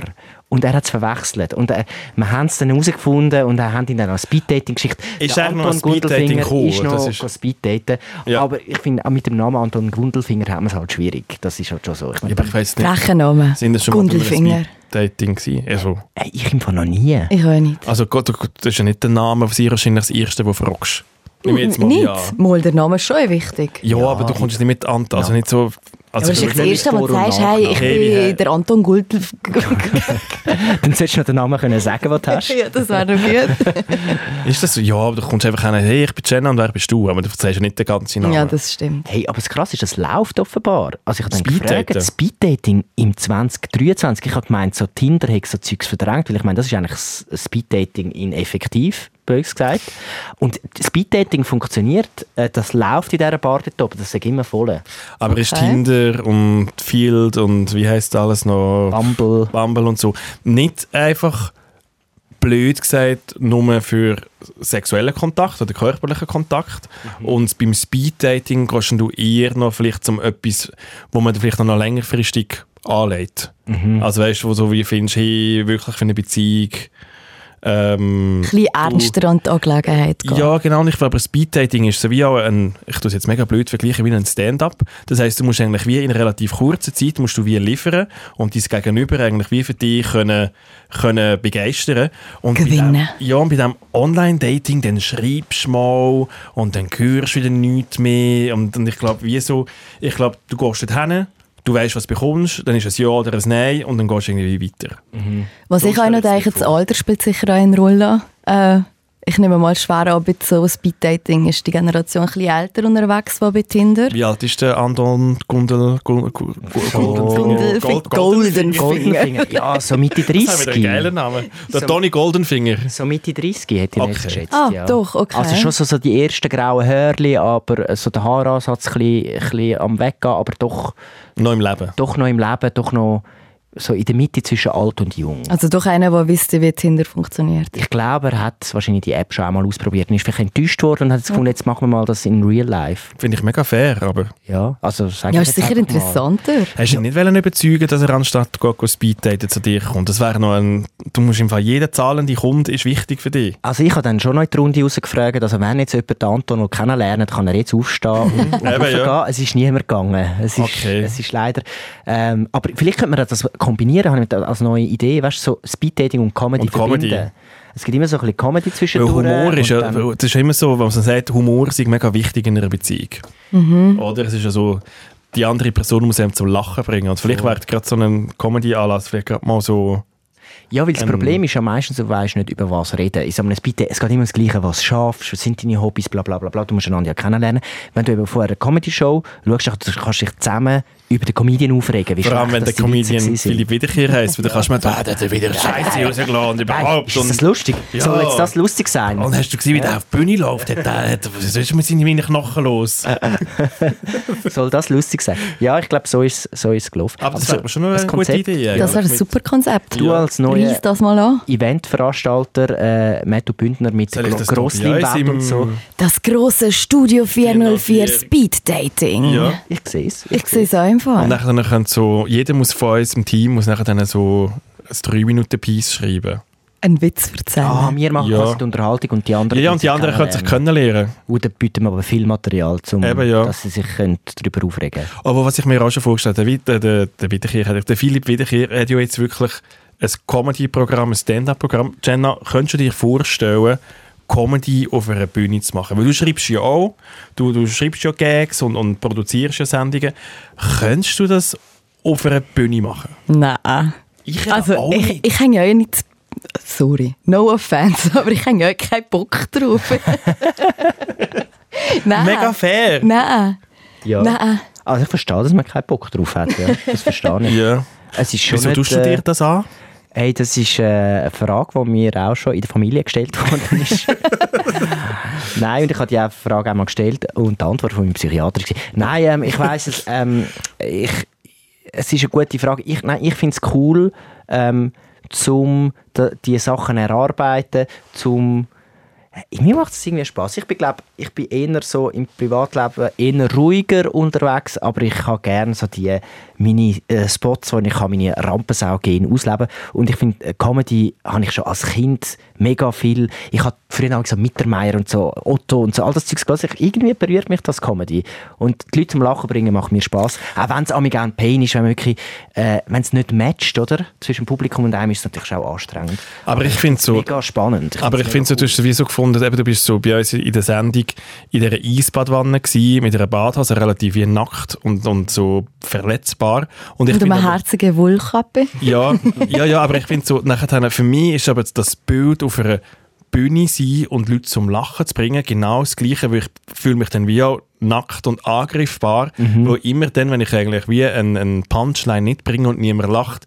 C: Und er hat es verwechselt. Und äh, wir haben es dann herausgefunden und er hat ihn dann als Speeddating geschickt.
A: Ist der Anton Gundelfinger cool,
C: ist noch ist... Speeddaten. Ja. Aber ich finde, auch mit dem Namen Anton Gundelfinger haben wir es halt schwierig. Das ist halt schon so.
A: Ich, mein, ja, ich weiss nicht.
B: Flächenname.
A: Sind das schon Gundelfinger. Dating gewesen? Also.
C: Äh, ich im noch nie.
B: Ich auch nicht.
A: Also Gott, das ist ja nicht der Name, das ist wahrscheinlich das Erste, was du fragst.
B: Jetzt mal, nicht? Ja. Mal, der Name ist schon wichtig.
A: Ja, ja aber du kommst nicht mit Anton, also nicht so
B: also aber das ist das Erste, was du sagst, hey, ich hey, bin der Anton Gultel.
C: Dann solltest du noch den Namen können sagen, den du hast.
B: ja, das wäre doch gut.
A: ist das so? Ja, aber du kommst einfach hin, hey, ich bin Jenna und wer bist du? Aber du erzählst ja nicht den ganzen Namen.
B: Ja, das stimmt.
C: Hey, aber das Krasse ist, das läuft offenbar. Also ich habe gefragt, Speeddating im 2023, ich habe gemeint, so Tinder hat so Zeugs verdrängt, weil ich meine, das ist eigentlich Speeddating in effektiv bös gesagt. Und Speeddating funktioniert, äh, das läuft in dieser Bar dort oben, das ist immer voll.
A: Aber okay. ist Tinder und Field und wie heißt alles noch?
C: Bumble.
A: Bumble und so. Nicht einfach blöd gesagt nur für sexuellen Kontakt oder körperlichen Kontakt. Mhm. Und beim Speeddating gehst du eher noch vielleicht zum etwas, wo man vielleicht noch längerfristig anlegt. Mhm. Also weißt du, so wie findest du, hey, wirklich für eine Beziehung
B: ähm, ein bisschen ernster an die Angelegenheit
A: gehen. Ja, genau. Und ich glaube, Speeddating ist so wie auch ein, ich tue es jetzt mega blöd vergleichen, wie ein Stand-up. Das heisst, du musst eigentlich wie in relativ kurzer Zeit musst du wie liefern und dein Gegenüber eigentlich wie für dich können, können begeistern. Und
B: Gewinnen. Dem,
A: ja, und bei diesem Online-Dating, dann schreibst du mal und dann hörst du wieder nichts mehr. Und, und ich glaube, wie so, ich glaube, du gehst dort hin du weißt, was du bekommst, dann ist es Ja oder ein Nein und dann gehst du irgendwie weiter.
B: Mhm. Was so ich auch noch denke, das Alter spielt sicher auch eine Rolle. Äh, ich nehme mal schwer an, bei so Speed-Dating ist die Generation ein älter unterwegs als bei Tinder.
A: Wie alt ist der Anton Gundel, Gundel,
B: Goldenfinger?
C: Goldenfinger. Ja, so Mitte 30. Das ist
A: ein geiler Name. Der so, Tony Goldenfinger.
C: So Mitte 30 hätte ich okay. nicht geschätzt.
B: Ah, ja. doch, okay.
C: Also schon so, so die ersten grauen Hörli, aber so der Haaransatz ein bisschen, ein bisschen am Weggehen, aber doch...
A: Noch im Leben.
C: Doch noch im Leben, doch noch so in der Mitte zwischen alt und jung.
B: Also doch einer, der wüsste, wie Tinder funktioniert.
C: Ich glaube, er hat wahrscheinlich die App schon einmal ausprobiert und ist vielleicht enttäuscht worden und hat gefunden, jetzt machen wir mal das in Real Life.
A: Finde ich mega fair, aber...
C: Ja, also sag
B: Ja, ist sicher interessanter.
A: Mal. Hast du ihn nicht überzeugen dass er anstatt Gogo Speeddaten zu dir kommt? Das wäre noch ein... Du musst im Fall jeder zahlende Kunde ist wichtig für dich.
C: Also ich habe dann schon noch in die Runde rausgefragt, also wenn jetzt jemand Anton kennenlernt, kann er jetzt aufstehen und, und Eben, ja. Es ist niemand gegangen. Es ist, okay. es ist leider... Ähm, aber vielleicht könnte man das kombinieren, habe ich als neue Idee, weißt du, so Speeddating und Comedy, und Comedy. Es gibt immer so ein bisschen Comedy zwischendurch.
A: Humor ist ja, das ist immer so, was man sagt, Humor ist mega wichtig in einer Beziehung. Mhm. Oder? Es ist ja so, die andere Person muss einem zum Lachen bringen. Und vielleicht wäre gerade so ein Comedy-Anlass vielleicht gerade mal so
C: Ja, weil das ähm, Problem ist ja meistens, du weißt nicht, über was reden. Ich sage mal, es, bitte, es geht immer das Gleiche, was du schaffst, was sind deine Hobbys, bla bla bla bla. Du musst einander ja kennenlernen. Wenn du eben vor einer Comedy-Show schaust, kannst du dich zusammen über den Comedian aufregen.
A: Wie Vor allem, wenn der Comedian Philipp Wiederkehr heisst, weil dann kannst du mir ah, der hat wieder Scheiße rausgelassen und überhaupt.
C: Ist das lustig? Ja. Soll jetzt das lustig sein?
A: Und hast du gesehen, wie der auf die Bühne läuft? Was ist mit seinen Knochen los?
C: Soll das lustig sein? Ja, ich glaube, so ist, so ist es gelaufen.
A: Aber das wäre schon eine gute Idee.
B: Das wäre ein super Konzept.
C: Du als neuer Eventveranstalter, äh, Matthew Bündner mit Grossleinwand und so.
B: Das große Studio 404 Speed Dating.
C: Ja. Ich sehe es.
B: Ich sehe es auch im Fall.
A: Und dann können so, jeder muss von uns im Team muss nachher dann so ein 3-Minuten-Piece schreiben.
B: Ein Witz erzählen.
C: Ah, wir machen ja. also die Unterhaltung und die anderen
A: Ja, und die anderen können sich kennenlernen.
C: Und dann bieten wir aber viel Material, um, Eben, ja. dass sie sich darüber aufregen können.
A: Aber was ich mir auch schon vorgestellt habe, der, der, der, Wiederkehr, der Philipp Wiederkehr hat ja jetzt wirklich ein Comedy-Programm, ein Stand-Up-Programm. Jenna, könntest du dir vorstellen, Comedy auf einer Bühne zu machen. Weil du schreibst ja auch, du, du schreibst ja Gags und, und produzierst ja Sendungen. Könntest du das auf einer Bühne machen?
B: Nein. Ich also, auch ich, nicht. ich hänge ja nicht sorry, no offense, aber ich habe ja keinen Bock drauf.
A: Nein. Mega fair.
B: Nein.
C: Ja. Nein. Also ich verstehe, dass man keinen Bock drauf hat. Ja. Das verstehe ich.
A: ja.
C: Es ist schon
A: Wieso nicht, tust du dir äh, das an?
C: Hey, das ist äh, eine Frage, die mir auch schon in der Familie gestellt worden ist. Nein, und ich habe die Frage auch mal gestellt und die Antwort von meinem Psychiater war, nein, ähm, ich weiß es, ähm, ich, es ist eine gute Frage. Ich, nein, ich finde es cool, ähm, zum die Sachen erarbeiten, zum mir macht es irgendwie Spaß. Ich glaube, ich bin eher so im Privatleben eher ruhiger unterwegs, aber ich habe gerne so die meine äh, Spots, wo ich meine Rampensau gehen ausleben und ich finde äh, Comedy habe ich schon als Kind mega viel. Ich habe früher auch so Mittermeier und so Otto und so all das Zeugs gelesen. Irgendwie berührt mich das Comedy und die Leute zum Lachen bringen macht mir Spaß. Auch wenn es am ein Pain ist, wenn wirklich, äh, wenn es nicht matcht, oder zwischen Publikum und einem, ist es natürlich auch anstrengend.
A: Aber ich finde so
C: mega spannend.
A: Ich aber ich finde so, du hast es wie so gefunden, eben, du bist so bei uns in der Sendung in dieser Eisbadwanne gewesen, mit einer Badhose, relativ wie nackt und, und so verletzbar.
B: Und, ich und eine herzige Wollkappe.
A: Ja, ja, ja, aber ich finde so, nachher, für mich ist aber das Bild auf einer Bühne sein und Leute zum Lachen zu bringen, genau das Gleiche, weil ich fühle mich dann wie auch nackt und angriffbar, mhm. wo immer dann, wenn ich eigentlich wie einen Punchline nicht bringe und niemand lacht,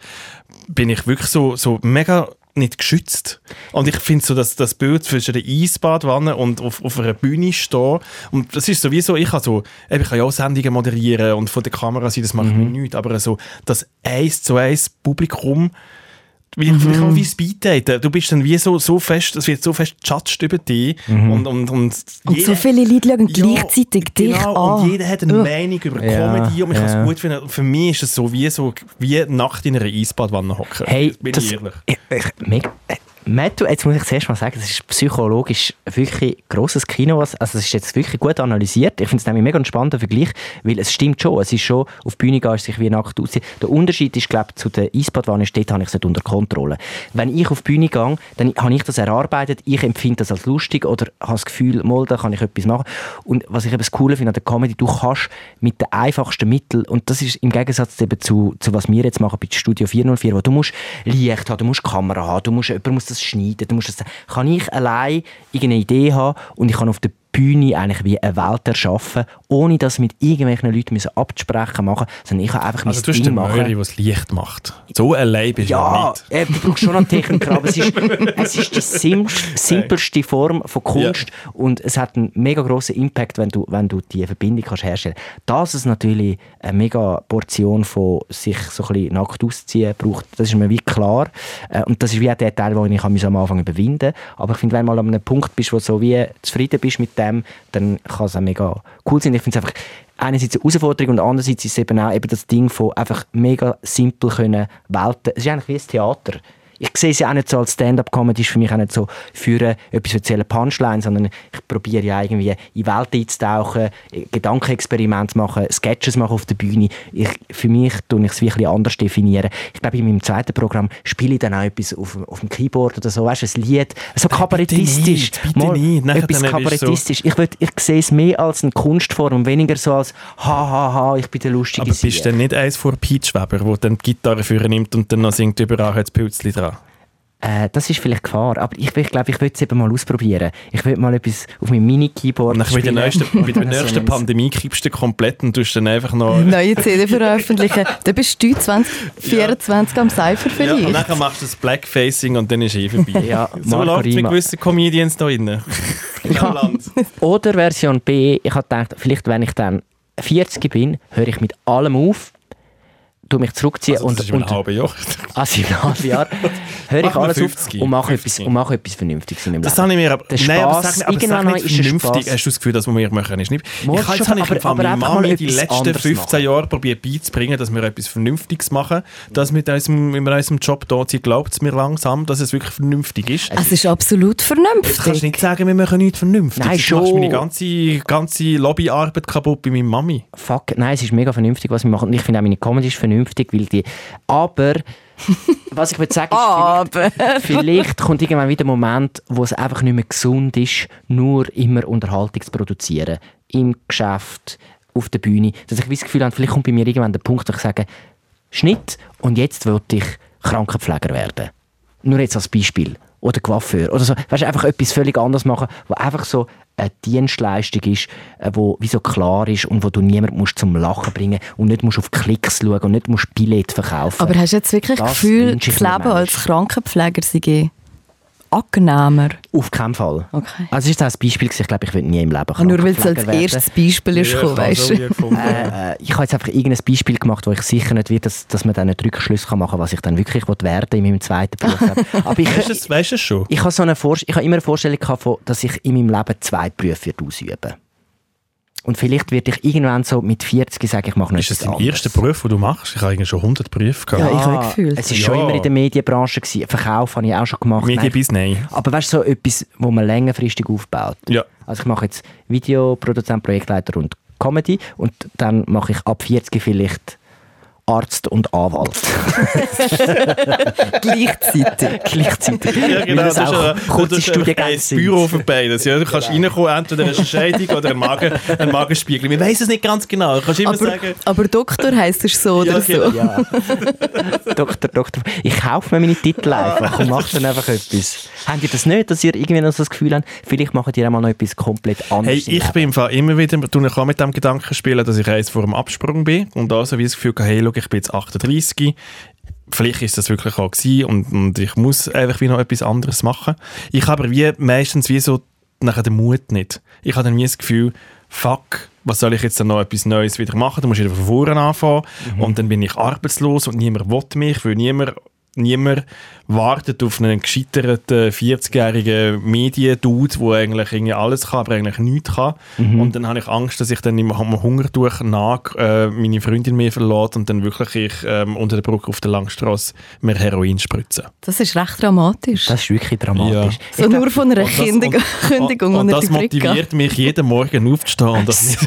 A: bin ich wirklich so, so mega nicht geschützt. Und ich finde so, dass das Bild zwischen der Eisbadwanne und auf, auf einer Bühne stehen, und das ist sowieso, ich kann so, ich kann ja auch Sendungen moderieren und von der Kamera sein, das macht mhm. mir nichts, aber so das eins zu eins Publikum wie, mhm. wie Speeddaten. Du bist dann wie so, so fest, es wird so fest gejudged über dich. Mhm. Und, und, und,
B: und so viele Leute schauen ja, gleichzeitig dich genau,
A: an. Und jeder hat eine uh. Meinung über ja, Comedy und ich ja. kann es gut finden. für mich ist es so wie, so wie Nacht in einer Eisbadwanne hocken.
C: Hey, bin das, ich ehrlich. Ich, ich, mega, Matt, jetzt muss ich zuerst mal sagen, das ist psychologisch wirklich grosses Kino. Also es ist jetzt wirklich gut analysiert. Ich finde es nämlich mega spannender Vergleich, weil es stimmt schon, es ist schon, auf die Bühne gehen, sich wie nackt aussehen. Der Unterschied ist, glaube ich, zu der Eisbadwanne, dort habe ich es unter Kontrolle. Wenn ich auf die Bühne gehe, dann habe ich das erarbeitet, ich empfinde das als lustig oder habe das Gefühl, mal, da kann ich etwas machen. Und was ich eben das Coole finde an der Comedy, du kannst mit den einfachsten Mitteln, und das ist im Gegensatz eben zu, zu was wir jetzt machen bei Studio 404, wo du musst Licht haben, du musst Kamera haben, du musst, jemand muss das schneiden. Du musst das, kann ich allein irgendeine Idee haben und ich kann auf der Bühne eigentlich wie eine Welt erschaffen, ohne das mit irgendwelchen Leuten müssen absprechen machen, sondern ich kann einfach
A: also mein Ding machen. Also du bist das Licht macht. So allein bist
C: ja,
A: du nicht.
C: Ja, du brauchst schon eine Technik, aber es ist, es ist die simpelste Form von Kunst ja. und es hat einen mega grossen Impact, wenn du, wenn du die Verbindung kannst herstellen kannst. Dass es natürlich eine mega Portion von sich so ein bisschen nackt ausziehen braucht, das ist mir wie klar. Äh, und das ist wie auch der Teil, den ich am Anfang überwinden musste. Aber ich finde, wenn du mal an einem Punkt bist, wo du so wie zufrieden bist mit dem, dem, dann kann es auch mega cool sein. Ich finde es einfach einerseits eine Herausforderung und andererseits ist es eben auch eben das Ding von einfach mega simpel können Welten. Es ist eigentlich wie ein Theater ich sehe es ja auch nicht so als Stand-up-Comedy, ist für mich auch nicht so für etwas erzählen Punchline, sondern ich probiere ja irgendwie in Welt einzutauchen, Gedankenexperimente zu machen, Sketches machen auf der Bühne. Ich, für mich tue ich es wirklich anders definieren. Ich glaube, in meinem zweiten Programm spiele ich dann auch etwas auf, auf dem Keyboard oder so, weißt du, ein Lied, so kabarettistisch.
A: Bitte nicht, bitte Mal, nicht.
C: etwas kabarettistisch. So. Ich, würd, ich sehe es mehr als eine Kunstform, weniger so als ha ha ha, ich bin der lustige
A: Aber bist du denn nicht eins vor Pete Weber, der dann die Gitarre führen nimmt und dann noch singt überall das Pilzli dran?
C: Äh, das ist vielleicht Gefahr, aber ich, ich glaube, ich würde es eben mal ausprobieren. Ich würde mal etwas auf meinem Mini-Keyboard
A: spielen. Bei der nächsten, bei der nächsten Pandemie kippst du komplett und tust dann einfach noch...
B: Neue CD veröffentlichen. dann bist du 2024 ja. am Cypher vielleicht. Ja,
A: und dann machst du das Blackfacing und dann ist eh vorbei. ja, so läuft es mit gewissen Comedians da drin.
C: Oder Version B, ich habe gedacht, vielleicht wenn ich dann 40 bin, höre ich mit allem auf tue mich zurückziehen
A: also, das
C: und,
A: ist ein halbes Jahr.
C: Also einem halben Jahr höre ich alles 50, auf und mache, etwas, und mache etwas Vernünftiges in meinem
A: das Leben. Das habe ich mir aber... Der nein, aber sag, aber sag nicht vernünftig. Hast du das Gefühl, dass wir machen ist nicht...
C: Muss ich habe
A: jetzt aber, meine Mama die letzten 15 machen. Jahre probiert beizubringen, dass wir etwas Vernünftiges machen, dass mit unserem, mit unserem Job da sie glaubt es mir langsam, dass es wirklich vernünftig ist.
B: Es ist absolut vernünftig. Jetzt
A: kannst du nicht sagen, wir machen nichts vernünftig. Nein, schon. Du machst meine ganze, ganze Lobbyarbeit kaputt bei meiner Mami.
C: Fuck, nein, es ist mega vernünftig, was wir machen. Und ich finde auch meine Comedy ist vernünftig, weil die aber was ich würde sagen ist,
B: Aber.
C: Vielleicht, vielleicht, kommt irgendwann wieder ein Moment, wo es einfach nicht mehr gesund ist, nur immer Unterhaltung zu produzieren. Im Geschäft, auf der Bühne. Dass ich das Gefühl habe, vielleicht kommt bei mir irgendwann der Punkt, wo ich sage, Schnitt und jetzt wollte ich Krankenpfleger werden. Nur jetzt als Beispiel oder Coiffeur oder so. Weißt du, einfach etwas völlig anderes machen, wo einfach so eine Dienstleistung ist, äh, wo wie so klar ist und wo du niemand musst zum Lachen bringen und nicht musst auf Klicks schauen und nicht musst Billett verkaufen.
B: Aber hast du jetzt wirklich das Gefühl, das Leben als Krankenpfleger sei angenehmer?
C: Auf keinen Fall.
B: Okay.
C: Also ist das ein Beispiel, ich glaube, ich würde nie im Leben
B: Krankenpfleger Nur weil es als erstes Beispiel ist, ja, weißt du?
C: Äh, äh, ich habe jetzt einfach irgendein Beispiel gemacht, wo ich sicher nicht will, dass, dass man dann einen Rückschluss machen kann, was ich dann wirklich werden in meinem zweiten Beruf.
A: Aber ich, weißt du es schon?
C: Ich habe, so eine ich habe immer eine Vorstellung gehabt, dass ich in meinem Leben zwei Berufe ausüben und vielleicht werde ich irgendwann so mit 40 sagen, ich mache noch
A: Ist das dein erster Beruf, den du machst? Ich habe eigentlich schon 100 Berufe
C: gehabt. Ja, ich habe Gefühl. Es war ja. schon immer in der Medienbranche. Gewesen. Verkauf habe ich auch schon gemacht.
A: Medienbiss, nein.
C: Aber weißt du, so etwas, wo man längerfristig aufbaut.
A: Ja.
C: Also ich mache jetzt Videoproduzent, Projektleiter und Comedy und dann mache ich ab 40 vielleicht Arzt und Anwalt.
B: Gleichzeitig.
C: Gleichzeitig.
A: Ja, genau. Das, das auch ist kurze Studiengänge ein Büro für beides. Ja, du kannst ja. reinkommen, entweder eine Scheidung oder ein, Magen, ein Magenspiegel. Wir wissen es nicht ganz genau. Du kannst immer
B: aber,
A: sagen...
B: Aber Doktor heisst es so oder
A: ja, genau.
B: so.
C: Ja. Doktor, Doktor. Ich kaufe mir meine Titel einfach und mache dann einfach etwas. Habt ihr das nicht, dass ihr irgendwie noch so das Gefühl habt, vielleicht macht ihr auch mal noch etwas komplett anderes?
A: Hey, ich bin im Fall immer wieder, ich kann mit dem Gedanken spielen, dass ich eins vor dem Absprung bin und also wie das Gefühl habe, hey, ich bin jetzt 38, vielleicht ist das wirklich auch gewesen und, und ich muss einfach wie noch etwas anderes machen. Ich habe aber wie meistens wie so nachher den Mut nicht. Ich habe dann wie das Gefühl, fuck, was soll ich jetzt dann noch etwas Neues wieder machen? Du musst wieder von vorne anfangen mhm. und dann bin ich arbeitslos und niemand will mich, weil niemand niemand wartet auf einen gescheiterten 40-jährigen Mediendude, der eigentlich irgendwie alles kann, aber eigentlich nichts kann. Mhm. Und dann habe ich Angst, dass ich dann im Hunger durch nach äh, meine Freundin mir verlässt und dann wirklich ich ähm, unter der Brücke auf der Langstrasse mir Heroin spritze.
B: Das ist recht dramatisch.
C: Das ist wirklich dramatisch.
B: Ja. So nur von einer und Kündigung,
A: und, und, und das motiviert mich jeden Morgen aufzustehen. Und das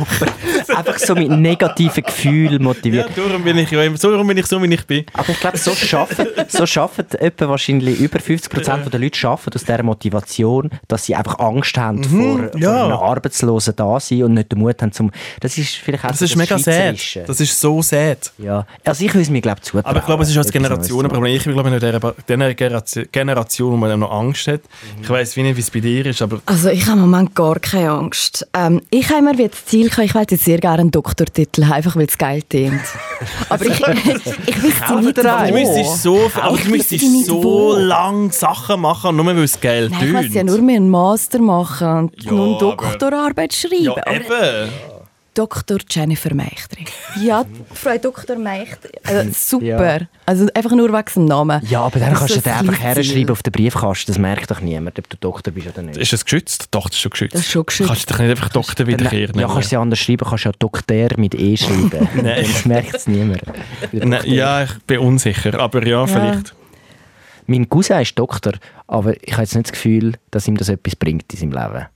C: Einfach so mit negativen Gefühlen motiviert.
A: Ja, darum bin ich, ja, so, darum bin ich so, wie ich bin.
C: Aber ich glaube, so schaffen, so schaffen etwa wahrscheinlich über 50 Prozent ja. der Leute schaffen aus dieser Motivation, dass sie einfach Angst haben mhm, vor, ja. vor einem Arbeitslosen da sein und nicht den Mut haben zum. Das ist vielleicht auch
A: das, das ist mega sad. Das ist so sad.
C: Ja, also ich will es mir glaube zutrauen.
A: Aber ich glaube, es ist auch das Generationenproblem. Ich glaube in dieser Generation, wo man noch Angst hat. Mhm. Ich weiß nicht, wie es bei dir ist, aber
B: also ich habe im Moment gar keine Angst. Ähm, ich habe mir wie das Ziel gehabt, ich will jetzt sehr gerne einen Doktortitel haben, einfach weil es geil klingt. aber ich, ich, wüsste nicht,
A: wo. Du müsstest so, aber du müsstest so lange Sachen machen, nur weil es geil
B: Nein, Ich muss ja nur mehr einen Master machen und ja, eine Doktorarbeit schreiben. Ja,
A: eben.
B: Dr. Jennifer Meichtri. Ja, Frau Dr. Meichtri. Also, super. Ja. Also einfach nur wegen dem Namen.
C: Ja, aber dann das kannst du den einfach herschreiben auf den Briefkasten. Das merkt doch niemand, ob du Doktor bist oder nicht.
A: Ist das geschützt? Doch, das ist schon geschützt.
B: Das ist schon geschützt.
A: Kannst du dich nicht einfach Doktor wiederkehren?
C: Ja, kannst du sie anders schreiben. Kannst du ja Doktor mit E schreiben. Nein. Das merkt es niemand.
A: Nein, ja, ich bin unsicher. Aber ja, ja.
C: Mein Cousin ist Doktor, aber ich habe jetzt nicht das Gefühl, dass ihm das etwas bringt in seinem Leben.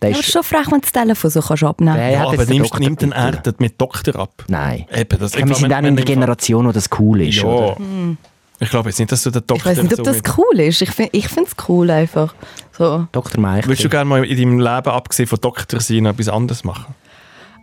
B: Der ist schon frech, wenn du das Telefon so kannst abnehmen kannst.
A: Ja, aber nimmst, nimmt den er mit Doktor ab?
C: Nein.
A: Eben, das,
C: ich wir sind auch in der Generation, wo das cool ist,
A: ja. oder? Hm. Ich glaube jetzt nicht, dass du den Doktor...
B: Ich weiß nicht, ob das cool ist. Ich finde es cool einfach. So.
C: Dr. Meichel.
A: Würdest du gerne mal in deinem Leben, abgesehen von Doktor sein, etwas anderes machen?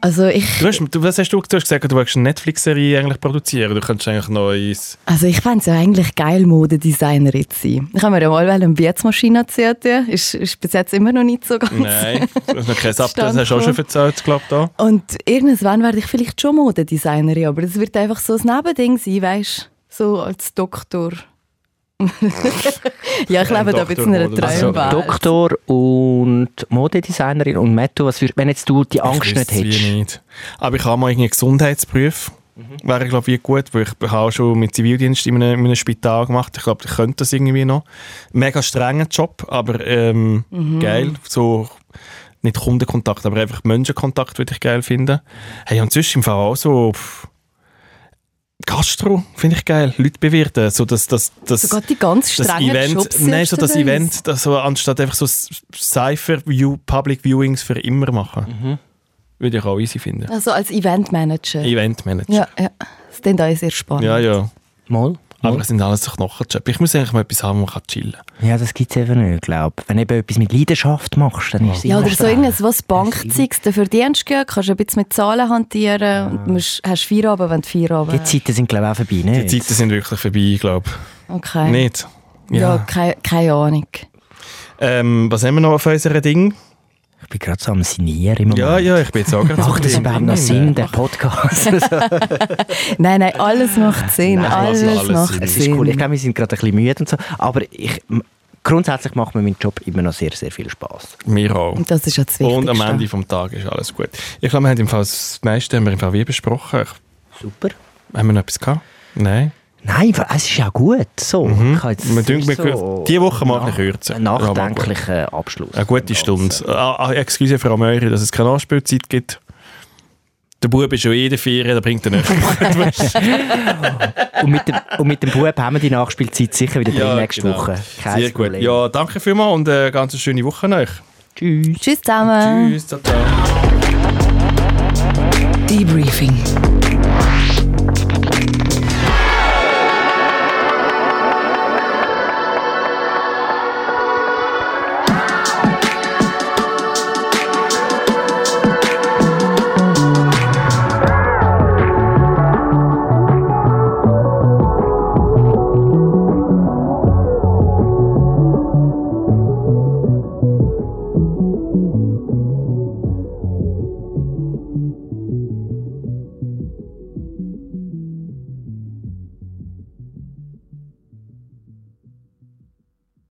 B: Also ich...
A: Du hast, du, was hast du, du hast gesagt, du willst eine Netflix-Serie eigentlich produzieren. Du könntest eigentlich ins...
B: Also ich fände es ja eigentlich geil, Modedesignerin zu sein. Ich habe mir ja mal eine Beatsmaschine erzählt. Ist, ist bis jetzt immer noch nicht so ganz...
A: Nein, noch kein Update, das hast du auch schon erzählt, glaube ich.
B: Und irgendwann werde ich vielleicht schon Modedesignerin, aber das wird einfach so ein Nebending sein, weißt du? So als Doktor. Ja, ich lebe da ein bisschen in einer Traumwelt.
C: Also, Doktor und Modedesignerin und Metto, was für, wenn jetzt du die Angst nicht hättest?
A: Nicht. Aber ich habe mal einen Gesundheitsprüf. Mhm. Wäre, glaube ich, gut, weil ich habe schon mit Zivildienst in einem, in einem Spital gemacht. Ich glaube, ich könnte das irgendwie noch. Mega strenger Job, aber ähm, mhm. geil. So, nicht Kundenkontakt, aber einfach Menschenkontakt würde ich geil finden. Hey, und sonst im Fall auch so... Pff, Gastro finde ich geil, Leute bewirten, so das, das, das,
B: Sogar die ganz strengen
A: Event,
B: Jobs
A: nein, so das Event, das so anstatt einfach so Cypher View, Public Viewings für immer machen, mhm. würde ich auch easy finden.
B: Also als Eventmanager.
A: Eventmanager.
B: Ja, ja, das ist dann sehr spannend.
A: Ja, ja.
C: Mal.
A: Aber es sind alles so Knochenjobs. Ich muss eigentlich mal etwas haben, wo man chillen kann.
C: Ja, das gibt es eben nicht, glaube Wenn du eben etwas mit Leidenschaft machst, dann ist es
B: Ja, oder so irgendwas, was Bankzeugs für Dienst geht, kannst du ein bisschen mit Zahlen hantieren ja. und musst, hast Feierabend, wenn du Feierabend
C: Die Zeiten sind, glaube ich, auch vorbei, nicht?
A: Die Zeiten sind wirklich vorbei, glaube
B: ich. Okay.
A: Nicht?
B: Ja, ja keine, keine Ahnung.
A: Ähm, was haben wir noch auf unserem Ding?
C: Ich bin gerade so am Sinieren im Moment.
A: Ja, ja, ich bin jetzt auch gerade
C: Macht das überhaupt noch Sinn, der Podcast?
B: nein, nein, alles macht Sinn. Nein, alles, alles, macht Sinn.
C: Es ist cool. Ich glaube, wir sind gerade ein bisschen müde und so. Aber ich, grundsätzlich macht mir mein Job immer noch sehr, sehr viel Spaß.
A: Mir auch.
B: Und das ist ja das Wichtigste.
A: Und am Ende des Tages ist alles gut. Ich glaube, wir haben im Fall das meiste haben wir im Fall wie besprochen.
C: Super.
A: Haben wir noch etwas gehabt? Nein.
C: Nein, es ist ja gut. So.
A: Mhm. Man denkt, so diese Woche mal ein kürzer.
C: nachdenklicher Abschluss.
A: Eine gute Stunde. Ah, ah, excuse Frau Möri, dass es keine Anspielzeit gibt. Der Bub ist schon in der Ferien, da bringt er nicht.
C: und, mit dem, und mit dem Bub haben wir die Nachspielzeit sicher wieder ja, drin nächste genau. Woche.
A: Kein Sehr Problem. gut. Ja, danke vielmals und eine ganz schöne Woche euch.
C: Tschüss.
B: Tschüss zusammen.
A: Tschüss. Ciao.
D: Debriefing